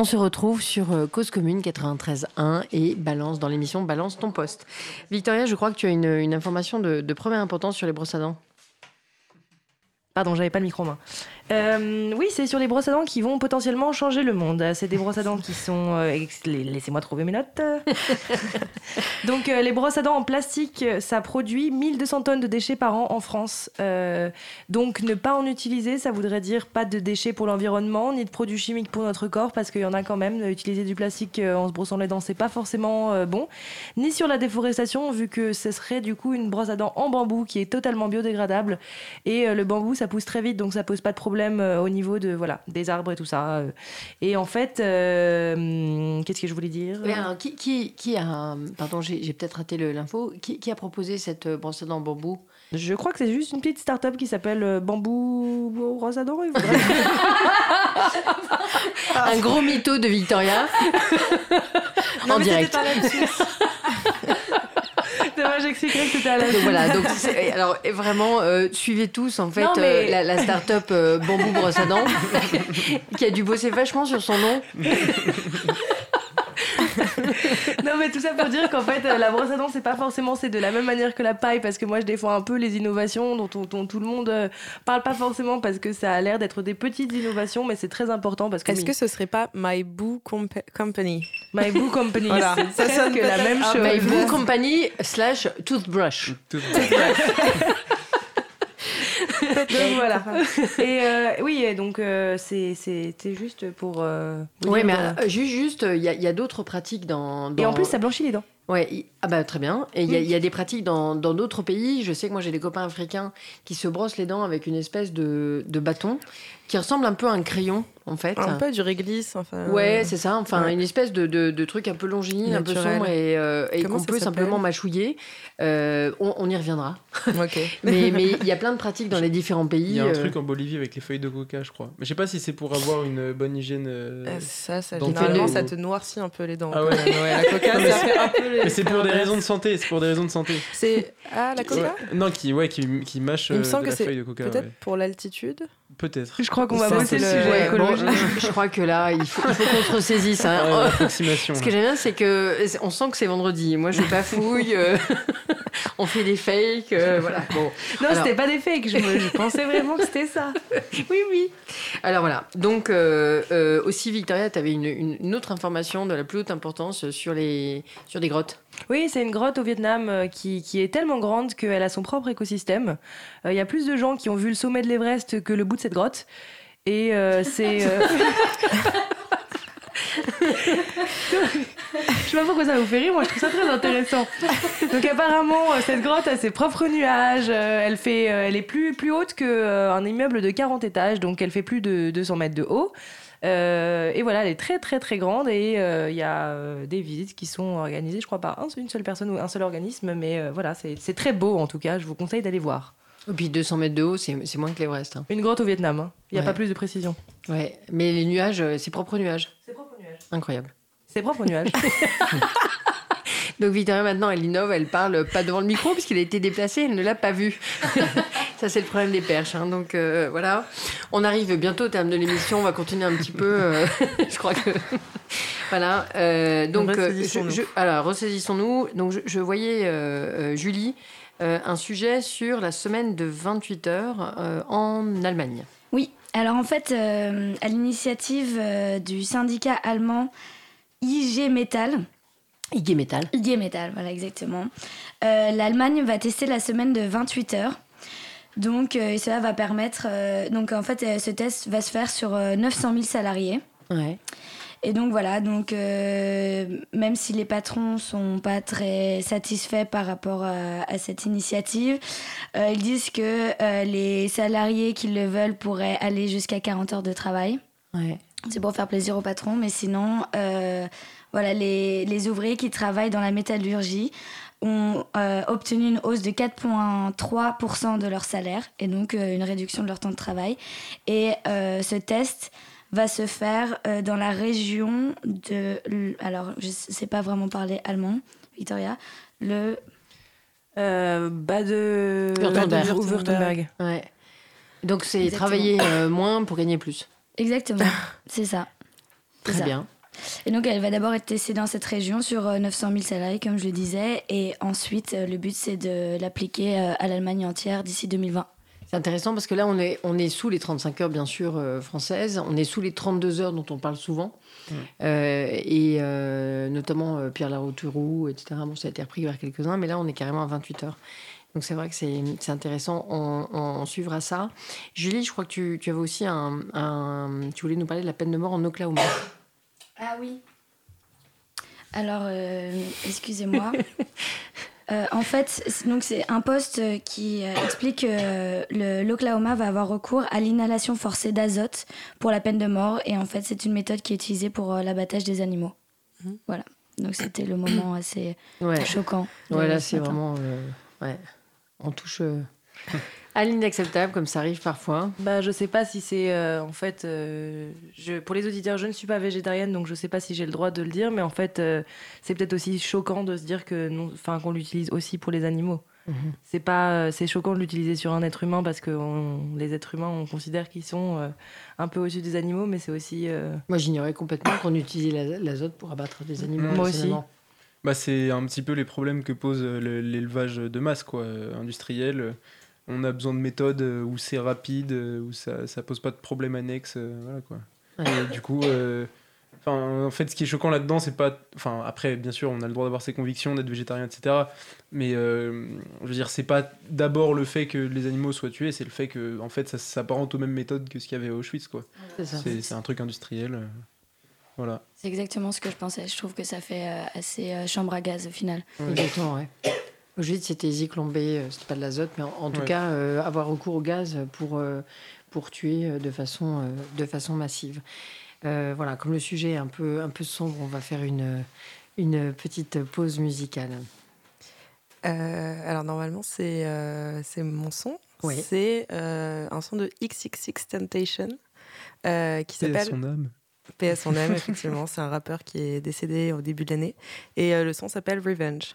On se retrouve sur euh, Cause Commune 93.1 et Balance dans l'émission Balance ton poste. Victoria, je crois que tu as une, information de, première importance sur les brosses à dents. Pardon, j'avais pas le micro en main. Euh, oui, c'est sur les brosses à dents qui vont potentiellement changer le monde. C'est des brosses à dents qui sont. Euh, laissez-moi trouver mes notes. Donc, euh, les brosses à dents en plastique, ça produit 1200 tonnes de déchets par an en France. donc, ne pas en utiliser, ça voudrait dire pas de déchets pour l'environnement, ni de produits chimiques pour notre corps, parce qu'il y en a quand même. Utiliser du plastique en se brossant les dents, c'est pas forcément bon. Ni sur la déforestation, vu que ce serait du coup une brosse à dents en bambou qui est totalement biodégradable. Et le bambou, ça pousse très vite, donc ça pose pas de problème euh, au niveau de voilà des arbres et tout ça. Euh. Et en fait, euh, qu'est-ce que je voulais dire? Qui, qui, qui, a, pardon, j'ai peut-être raté l'info. Qui, qui, a proposé cette brosse à dents bambou? Je crois que c'est juste une petite start-up qui s'appelle Bambou Brosse à dents. Un gros mytho de Victoria. en direct. J'expliquerai que c'était à la Voilà, donc alors vraiment, euh, suivez tous en fait euh, la, la start-up euh, Bambou Brosse à dents qui a dû bosser vachement sur son nom. non, mais tout ça pour dire qu'en fait, la brosse à dents, c'est pas forcément c'est de la même manière que la paille, parce que moi, je défends un peu les innovations dont, tout le monde euh, parle pas forcément, parce que ça a l'air d'être des petites innovations, mais c'est très important parce que. Est-ce que ce serait pas My Boo Company? My Boo Company, voilà. ça sonne que la même chose. My Boo Company slash toothbrush. toothbrush. donc voilà. Et euh, oui, donc euh, c'était juste pour. Euh, oui, mais juste, juste, il y a, a d'autres pratiques dans, dans, Et en plus, ça blanchit les dents. Ouais, ah bah très bien. Et il y, y, a des pratiques dans d'autres pays. Je sais que moi j'ai des copains africains qui se brossent les dents avec une espèce de, de bâton qui ressemble un peu à un crayon en fait. Un peu du réglisse, enfin. Ouais, c'est ça. Enfin, une espèce de, de, truc un peu longiligne, un peu sombre et, euh, qu'on peut simplement mâchouiller. Euh, on, y reviendra. mais il y a plein de pratiques dans les différents pays. Il y a un euh. truc en Bolivie avec les feuilles de coca, je crois. Mais je sais pas si c'est pour avoir une bonne hygiène. ça, ça, généralement, ça te noircit un peu les dents. Ah ouais. la coca, ça fait un peu Mais c'est pour des raisons de santé. C'est pour des raisons de santé. C'est ah la coca. Non, qui ouais, qui, qui mâche. Il me semble que c'est peut-être pour l'altitude. Peut-être. Je crois qu'on va bosser le, sujet je, crois que là, il faut, qu'on se ressaisisse. Hein. Ce que j'aime bien, c'est que on sent que c'est vendredi. Moi, je bafouille. Euh, on fait des fakes. Euh, voilà. Bon. Non, c'était pas des fakes. Je, pensais vraiment que c'était ça. oui, oui. Alors voilà. Donc euh, aussi, Victoria, tu avais une, une, autre information de la plus haute importance sur les sur des grottes. Oui, c'est une grotte au Vietnam euh, qui, qui, est tellement grande qu'elle a son propre écosystème. Euh, il y a plus de gens qui ont vu le sommet de l'Everest que le bout de cette grotte. Et euh, c'est. je sais pas pourquoi ça vous fait rire, moi je trouve ça très intéressant. Donc apparemment, cette grotte a ses propres nuages, elle, fait, elle est plus, plus haute qu'un immeuble de 40 étages, donc elle fait plus de 200 mètres de haut. Euh, et voilà, elle est très très très grande et euh, il y a euh, des visites qui sont organisées, je crois, par une seule personne ou un seul organisme, mais voilà, c'est très beau en tout cas, je vous conseille d'aller voir. Et puis 200 mètres de haut, c'est moins que l'Everest. Hein. Une grotte au Vietnam, hein. il n'y a pas plus de précision. Ouais, mais les nuages, c'est propre nuages. C'est propre nuages. Incroyable. C'est propre nuages. Donc Victoria maintenant elle innove, elle parle pas devant le micro puisqu'il a été déplacé, elle ne l'a pas vu. Ça c'est le problème des perches. Hein. Donc euh, voilà, on arrive bientôt au terme de l'émission, on va continuer un petit peu. Euh, je crois que voilà. Euh, donc je, alors ressaisissons-nous. Donc je, voyais Julie un sujet sur la semaine de 28 heures en Allemagne. Oui. Alors en fait, à l'initiative du syndicat allemand IG Metall, IG Metal. IG Metal, voilà, exactement. Euh, L'Allemagne va tester la semaine de 28 heures. Donc, euh, cela va permettre. Euh, donc, en fait, ce test va se faire sur 900 000 salariés. Ouais. Et donc, voilà. Donc, même si les patrons sont pas très satisfaits par rapport à, cette initiative, ils disent que les salariés qui le veulent pourraient aller jusqu'à 40 heures de travail. Ouais. C'est pour faire plaisir aux patrons, mais sinon voilà, les, ouvriers qui travaillent dans la métallurgie ont euh, obtenu une hausse de 4,3% de leur salaire et donc euh, une réduction de leur temps de travail. Et euh, ce test va se faire dans la région de... Alors, je ne sais pas vraiment parler allemand, Victoria. Le... bas de... Württemberg. Ouais. Donc c'est travailler moins pour gagner plus. Exactement, c'est ça. Très bien. Et donc, elle va d'abord être testée dans cette région sur 900 000 salariés, comme je le disais. Et ensuite, le but, c'est de l'appliquer à l'Allemagne entière d'ici 2020. C'est intéressant parce que là, on est, on est sous les 35 heures, bien sûr, euh, françaises. On est sous les 32 heures dont on parle souvent. Mm. Euh, et euh, notamment Pierre Larouturou, etc. Bon, ça a été repris vers quelques-uns, mais là, on est carrément à 28 heures. Donc c'est vrai que c'est intéressant, on, suivra ça. Julie, je crois que tu, tu avais aussi un, un, Tu voulais nous parler de la peine de mort en Oklahoma. Ah oui. Alors, excusez-moi. Euh, en fait, donc c'est un poste qui euh, explique que l'Oklahoma va avoir recours à l'inhalation forcée d'azote pour la peine de mort. Et en fait, c'est une méthode qui est utilisée pour euh, l'abattage des animaux. Mhm. Voilà. Donc c'était le moment assez choquant. Voilà, c'est vraiment. ouais. On touche. À l'inacceptable, comme ça arrive parfois bah, Je sais pas si c'est. Euh, en fait, euh, je, pour les auditeurs, je ne suis pas végétarienne, donc je sais pas si j'ai le droit de le dire, mais en fait, euh, c'est peut-être aussi choquant de se dire que non, qu'on l'utilise aussi pour les animaux. Mhm. C'est pas, c'est choquant de l'utiliser sur un être humain parce que les êtres humains, on considère qu'ils sont un peu au-dessus des animaux, mais c'est aussi. Moi, j'ignorais complètement qu'on utilisait l'azote pour abattre des animaux. Moi aussi. Bah, c'est un petit peu les problèmes que pose l'élevage de masse, quoi, industriel on a besoin de méthodes euh, où c'est rapide, euh, où ça, ça pose pas de problème annexe. Euh, voilà, quoi. Et du coup, Enfin, en fait, ce qui est choquant là-dedans, c'est pas. Enfin, après, bien sûr, on a le droit d'avoir ses convictions, d'être végétarien, etc. Mais je veux dire, c'est pas d'abord le fait que les animaux soient tués, c'est le fait que, en fait, ça s'apparente aux mêmes méthodes que ce qu'il y avait à Auschwitz, quoi. C'est un truc industriel. voilà. C'est exactement ce que je pensais. Je trouve que ça fait assez chambre à gaz au final. Exactement, ouais. Juste, c'était zyklon B, euh, c'était pas de l'azote, mais en, tout cas, euh, avoir recours au gaz pour, euh, pour tuer de façon, de façon massive. voilà, comme le sujet est un peu, un peu sombre, on va faire une, une petite pause musicale. alors, normalement, c'est c'est mon son. C'est un son de XXX Temptation qui s'appelle. son âme. Paix son âme, effectivement. c'est un rappeur qui est décédé au début de l'année. Et le son s'appelle Revenge.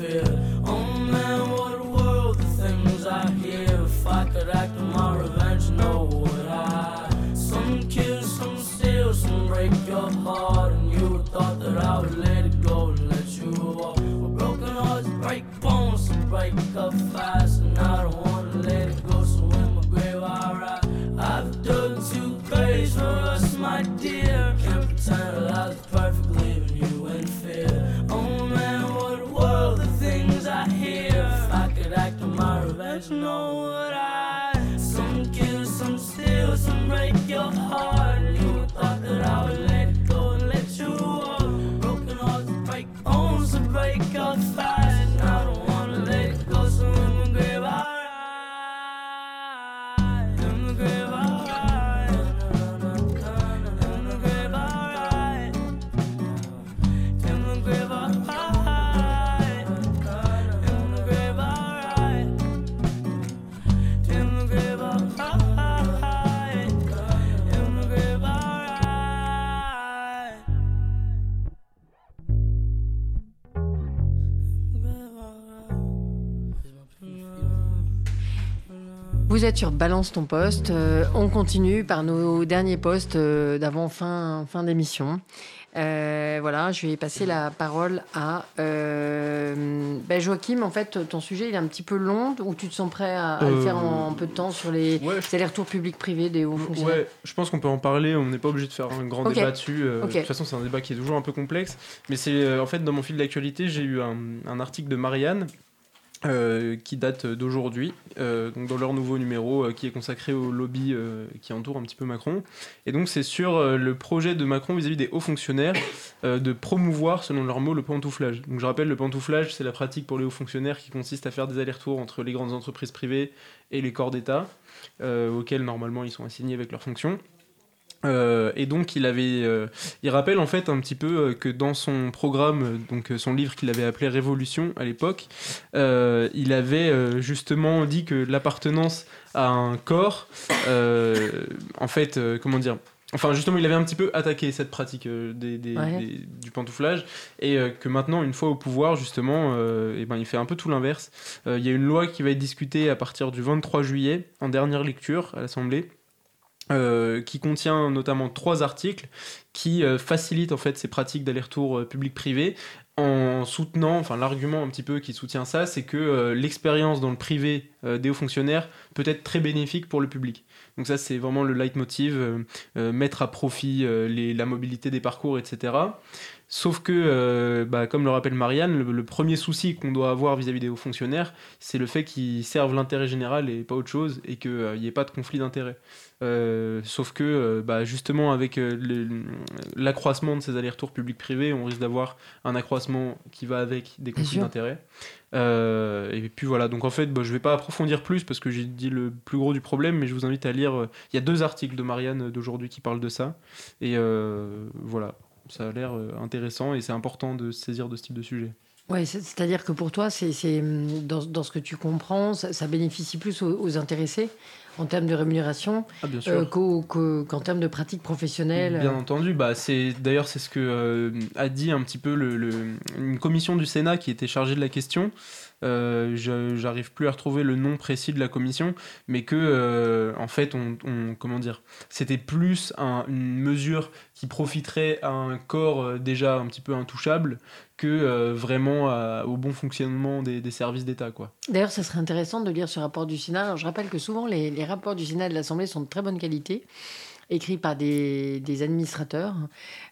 对。Vous êtes sur Balance ton poste. Euh, on continue par nos derniers postes euh, d'avant fin, fin d'émission. Euh, voilà, je vais passer la parole à ben Joachim. En fait, ton sujet il est un petit peu long, ou tu te sens prêt à, le faire en, peu de temps sur les, allers-retours publics-privés des hauts fonctionnaires? Ouais, je pense qu'on peut en parler. On n'est pas obligé de faire un grand débat dessus. De toute façon, c'est un débat qui est toujours un peu complexe. Mais c'est en fait dans mon fil d'actualité, j'ai eu un, un, article de Marianne euh, qui date d'aujourd'hui, euh, dans leur nouveau numéro euh, qui est consacré au lobby qui entoure un petit peu Macron. Et donc c'est sur le projet de Macron vis-à-vis des hauts fonctionnaires de promouvoir, selon leurs mots, le pantouflage. Donc je rappelle, le pantouflage, c'est la pratique pour les hauts fonctionnaires qui consiste à faire des allers-retours entre les grandes entreprises privées et les corps d'État, auxquels normalement ils sont assignés avec leurs fonctions. Euh, et donc il avait, euh, il rappelle en fait un petit peu euh, que dans son programme, donc son livre qu'il avait appelé Révolution à l'époque, il avait justement dit que l'appartenance à un corps, en fait, comment dire, Enfin, justement, il avait un petit peu attaqué cette pratique des, du pantouflage et que maintenant, une fois au pouvoir, justement, et ben, il fait un peu tout l'inverse. Il y a une loi qui va être discutée à partir du 23 juillet, en dernière lecture à l'Assemblée, euh, qui contient notamment trois articles qui euh, facilitent en fait ces pratiques d'aller-retour euh, public-privé en soutenant, enfin l'argument un petit peu qui soutient ça, c'est que l'expérience dans le privé des hauts fonctionnaires peut être très bénéfique pour le public. Donc ça c'est vraiment le leitmotiv, mettre à profit la mobilité des parcours, etc. Sauf que, bah, comme le rappelle Marianne, le, premier souci qu'on doit avoir vis-à-vis des hauts fonctionnaires, c'est le fait qu'ils servent l'intérêt général et pas autre chose, et qu'il n'y ait pas de conflit d'intérêt. Euh, sauf que euh, bah, justement avec euh, l'accroissement de ces allers-retours publics-privés, on risque d'avoir un accroissement qui va avec des conflits d'intérêts. et puis voilà, donc en fait, bah, je vais pas approfondir plus parce que j'ai dit le plus gros du problème, mais je vous invite à lire. Il y a deux articles de Marianne d'aujourd'hui qui parlent de ça. Et voilà, ça a l'air intéressant et c'est important de se saisir de ce type de sujet. Oui, c'est-à-dire que pour toi, c'est dans, dans, ce que tu comprends, ça, bénéficie plus aux intéressés en termes de rémunération ah, euh, qu'en termes de pratique professionnelle Bien entendu. Bah, D'ailleurs, c'est ce que euh, a dit un petit peu le, une commission du Sénat qui était chargée de la question. Euh, j'arrive plus à retrouver le nom précis de la commission, mais que euh, en fait, on, comment dire, c'était plus une mesure qui profiterait à un corps euh, déjà un petit peu intouchable que vraiment au bon fonctionnement des, services d'État. D'ailleurs, ça serait intéressant de lire ce rapport du Sénat. je rappelle que souvent, les, les rapports du Sénat et de l'Assemblée sont de très bonne qualité écrit par des, des administrateurs,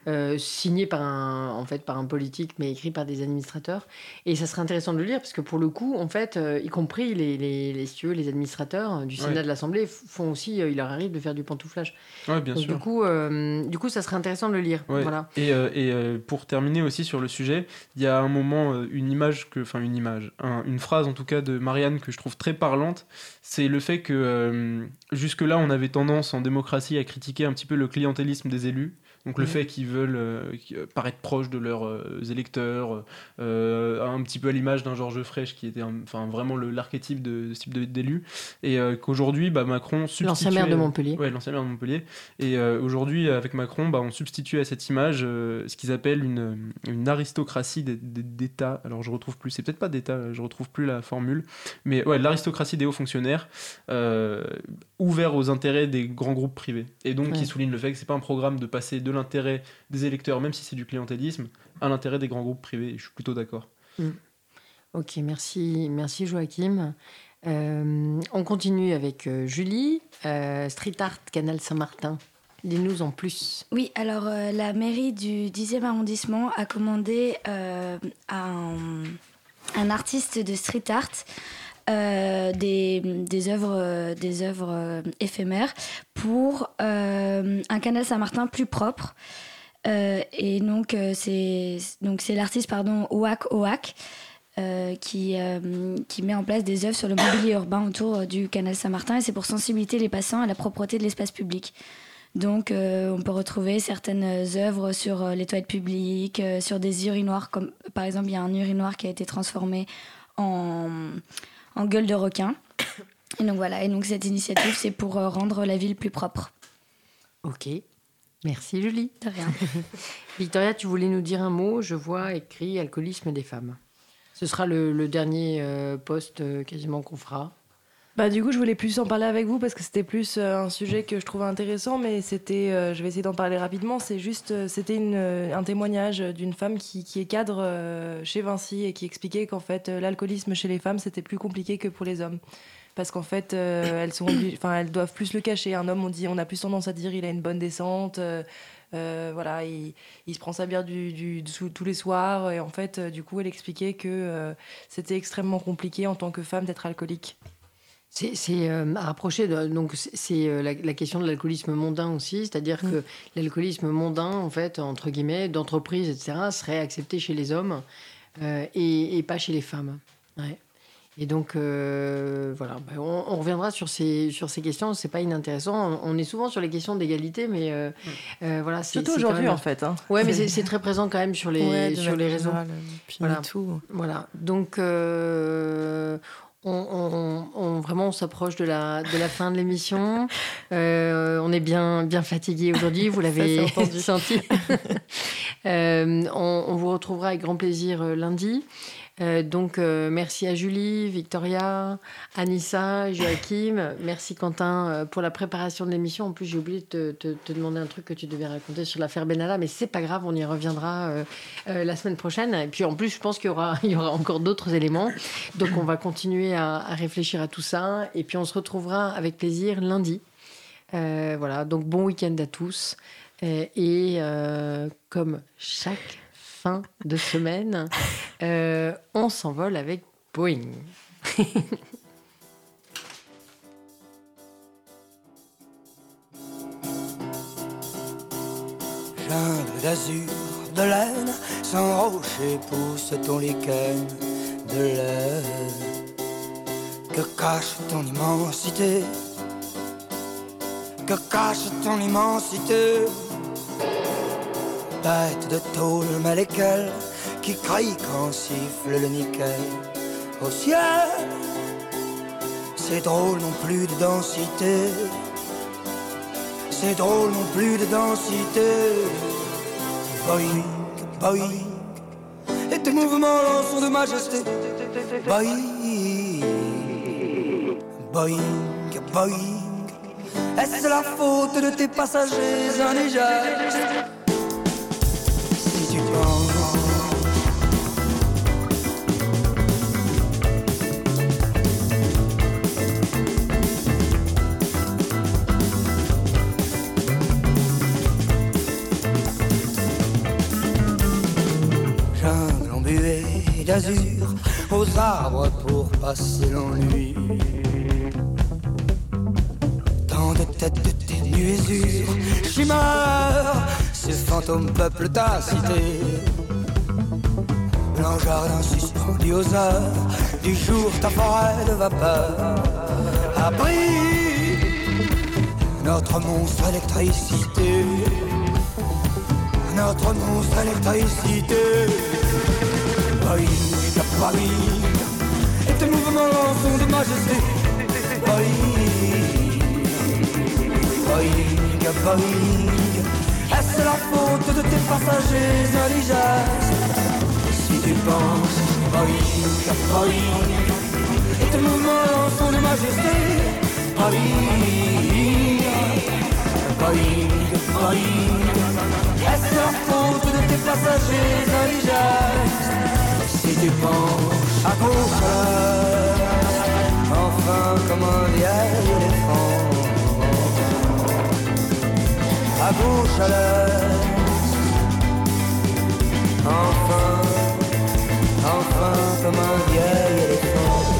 euh, signé par un, en fait, par un politique, mais écrit par des administrateurs. Et ça serait intéressant de le lire, parce que pour le coup, en fait, euh, y compris les, les, les, les administrateurs du Sénat de l'Assemblée font aussi, euh, il leur arrive de faire du pantouflage. Oui, bien sûr. Du coup, du coup, ça serait intéressant de le lire. Voilà. Et, et pour terminer aussi sur le sujet, il y a un moment, une image, que, enfin une image, une phrase en tout cas de Marianne que je trouve très parlante, c'est le fait que jusque-là, on avait tendance en démocratie à critiquer un petit peu le clientélisme des élus donc le fait qu'ils veulent euh, euh, paraître proches de leurs euh, électeurs, un petit peu à l'image d'un Georges Frêche qui était enfin vraiment l'archétype de, ce type d'élu, et qu'aujourd'hui bah, Macron substitue... L'ancien maire de Montpellier. Ouais, l'ancien maire de Montpellier. Et aujourd'hui avec Macron, bah, on substitue à cette image ce qu'ils appellent une, une aristocratie d'État. Alors je retrouve plus, c'est peut-être pas d'État, je retrouve plus la formule, mais ouais, l'aristocratie des hauts fonctionnaires ouvert aux intérêts des grands groupes privés. Et donc qui souligne le fait que c'est pas un programme de passer de l'intérêt des électeurs, même si c'est du clientélisme, à l'intérêt des grands groupes privés. Je suis plutôt d'accord. Mm. Ok, merci, merci Joachim. Euh, on continue avec euh, Julie, euh, Street Art Canal Saint-Martin. Dis-nous en plus. Oui, alors la mairie du 10e arrondissement a commandé à un, un, artiste de street art des, des, œuvres, des œuvres éphémères pour euh, un canal Saint-Martin plus propre. Euh, et donc, euh, c'est donc c'est l'artiste pardon Oak Oak qui, qui met en place des œuvres sur le mobilier urbain autour du canal Saint-Martin et c'est pour sensibiliser les passants à la propreté de l'espace public. Donc, on peut retrouver certaines œuvres sur les toilettes publiques, sur des urinoirs, comme par exemple, il y a un urinoir qui a été transformé en, en gueule de requin. Et donc voilà, et donc cette initiative, c'est pour euh, rendre la ville plus propre. Ok. Merci Julie. De rien. Victoria, tu voulais nous dire un mot Je vois écrit alcoolisme des femmes. Ce sera le, dernier euh, poste euh, quasiment qu'on fera. Bah, du coup, je voulais plus en parler avec vous parce que c'était plus un sujet que je trouvais intéressant, mais c'était, je vais essayer d'en parler rapidement. C'est juste, c'était un témoignage d'une femme qui, est cadre chez Vinci et qui expliquait qu'en fait, l'alcoolisme chez les femmes, c'était plus compliqué que pour les hommes parce qu'en fait, euh, elles, doivent plus le cacher. Un homme, on, dit, on a plus tendance à dire il a une bonne descente, euh, voilà, il, se prend sa bière tous les soirs. Et en fait, du coup, elle expliquait que c'était extrêmement compliqué en tant que femme d'être alcoolique. C'est à rapprocher, donc c'est la, question de l'alcoolisme mondain aussi, c'est-à-dire mm. que l'alcoolisme mondain, en fait, entre guillemets, d'entreprise, etc., serait accepté chez les hommes et, et, pas chez les femmes. Ouais. Et donc, euh, voilà, bah, on, reviendra sur ces, sur ces questions, c'est pas inintéressant. On, est souvent sur les questions d'égalité, mais euh, euh, voilà. Surtout aujourd'hui, en fait. Hein. Ouais, mais c'est très présent quand même sur les, sur les réseaux. voilà. Tout. voilà. Donc, on, on, vraiment, on s'approche de la, de la fin de l'émission. on est bien, bien fatigué aujourd'hui, vous l'avez senti. on, on, vous retrouvera avec grand plaisir lundi. Euh, donc, euh, merci à Julie, Victoria, Anissa, Joachim. Merci Quentin euh, pour la préparation de l'émission. En plus, j'ai oublié de te, demander un truc que tu devais raconter sur l'affaire Benalla, mais c'est pas grave, on y reviendra la semaine prochaine. Et puis, en plus, je pense qu'il y aura, il y aura encore d'autres éléments. Donc, on va continuer à, à, réfléchir à tout ça. Et puis, on se retrouvera avec plaisir lundi. voilà, donc bon week-end à tous. et comme chaque de semaine, euh, on s'envole avec Boeing. Jungle d'azur, de laine, sans rocher pousse ton lichen de laine. Que cache ton immensité? Que cache ton immensité? Bête de tôle malécale qui crie quand siffle le nickel au ciel. C'est drôle non plus de densité. C'est drôle non plus de densité. Boing, boing. Et tes mouvements sont de majesté. Boing, boing, boing. Est-ce la faute de tes passagers déjà aux arbres pour passer l'ennui. Tant de têtes de tes nuésures, chimères, ces fantômes peuplent ta cité. Blanc jardin suspendu aux heures du jour, ta forêt de vapeur. Abri notre monstre électricité. Notre monstre électricité. Boing, boing, et tes mouvements sont de majesté. Boing, boing, boing, est-ce la faute de tes passagers indigènes Si tu penses, boing, boing, et tes mouvements sont de majesté. Boing, boing, boing, est-ce la faute de tes passagers indigènes tu penches à gauche enfin comme un vieil éléphant, à à l'est, enfin, enfin comme un vieil éléphant.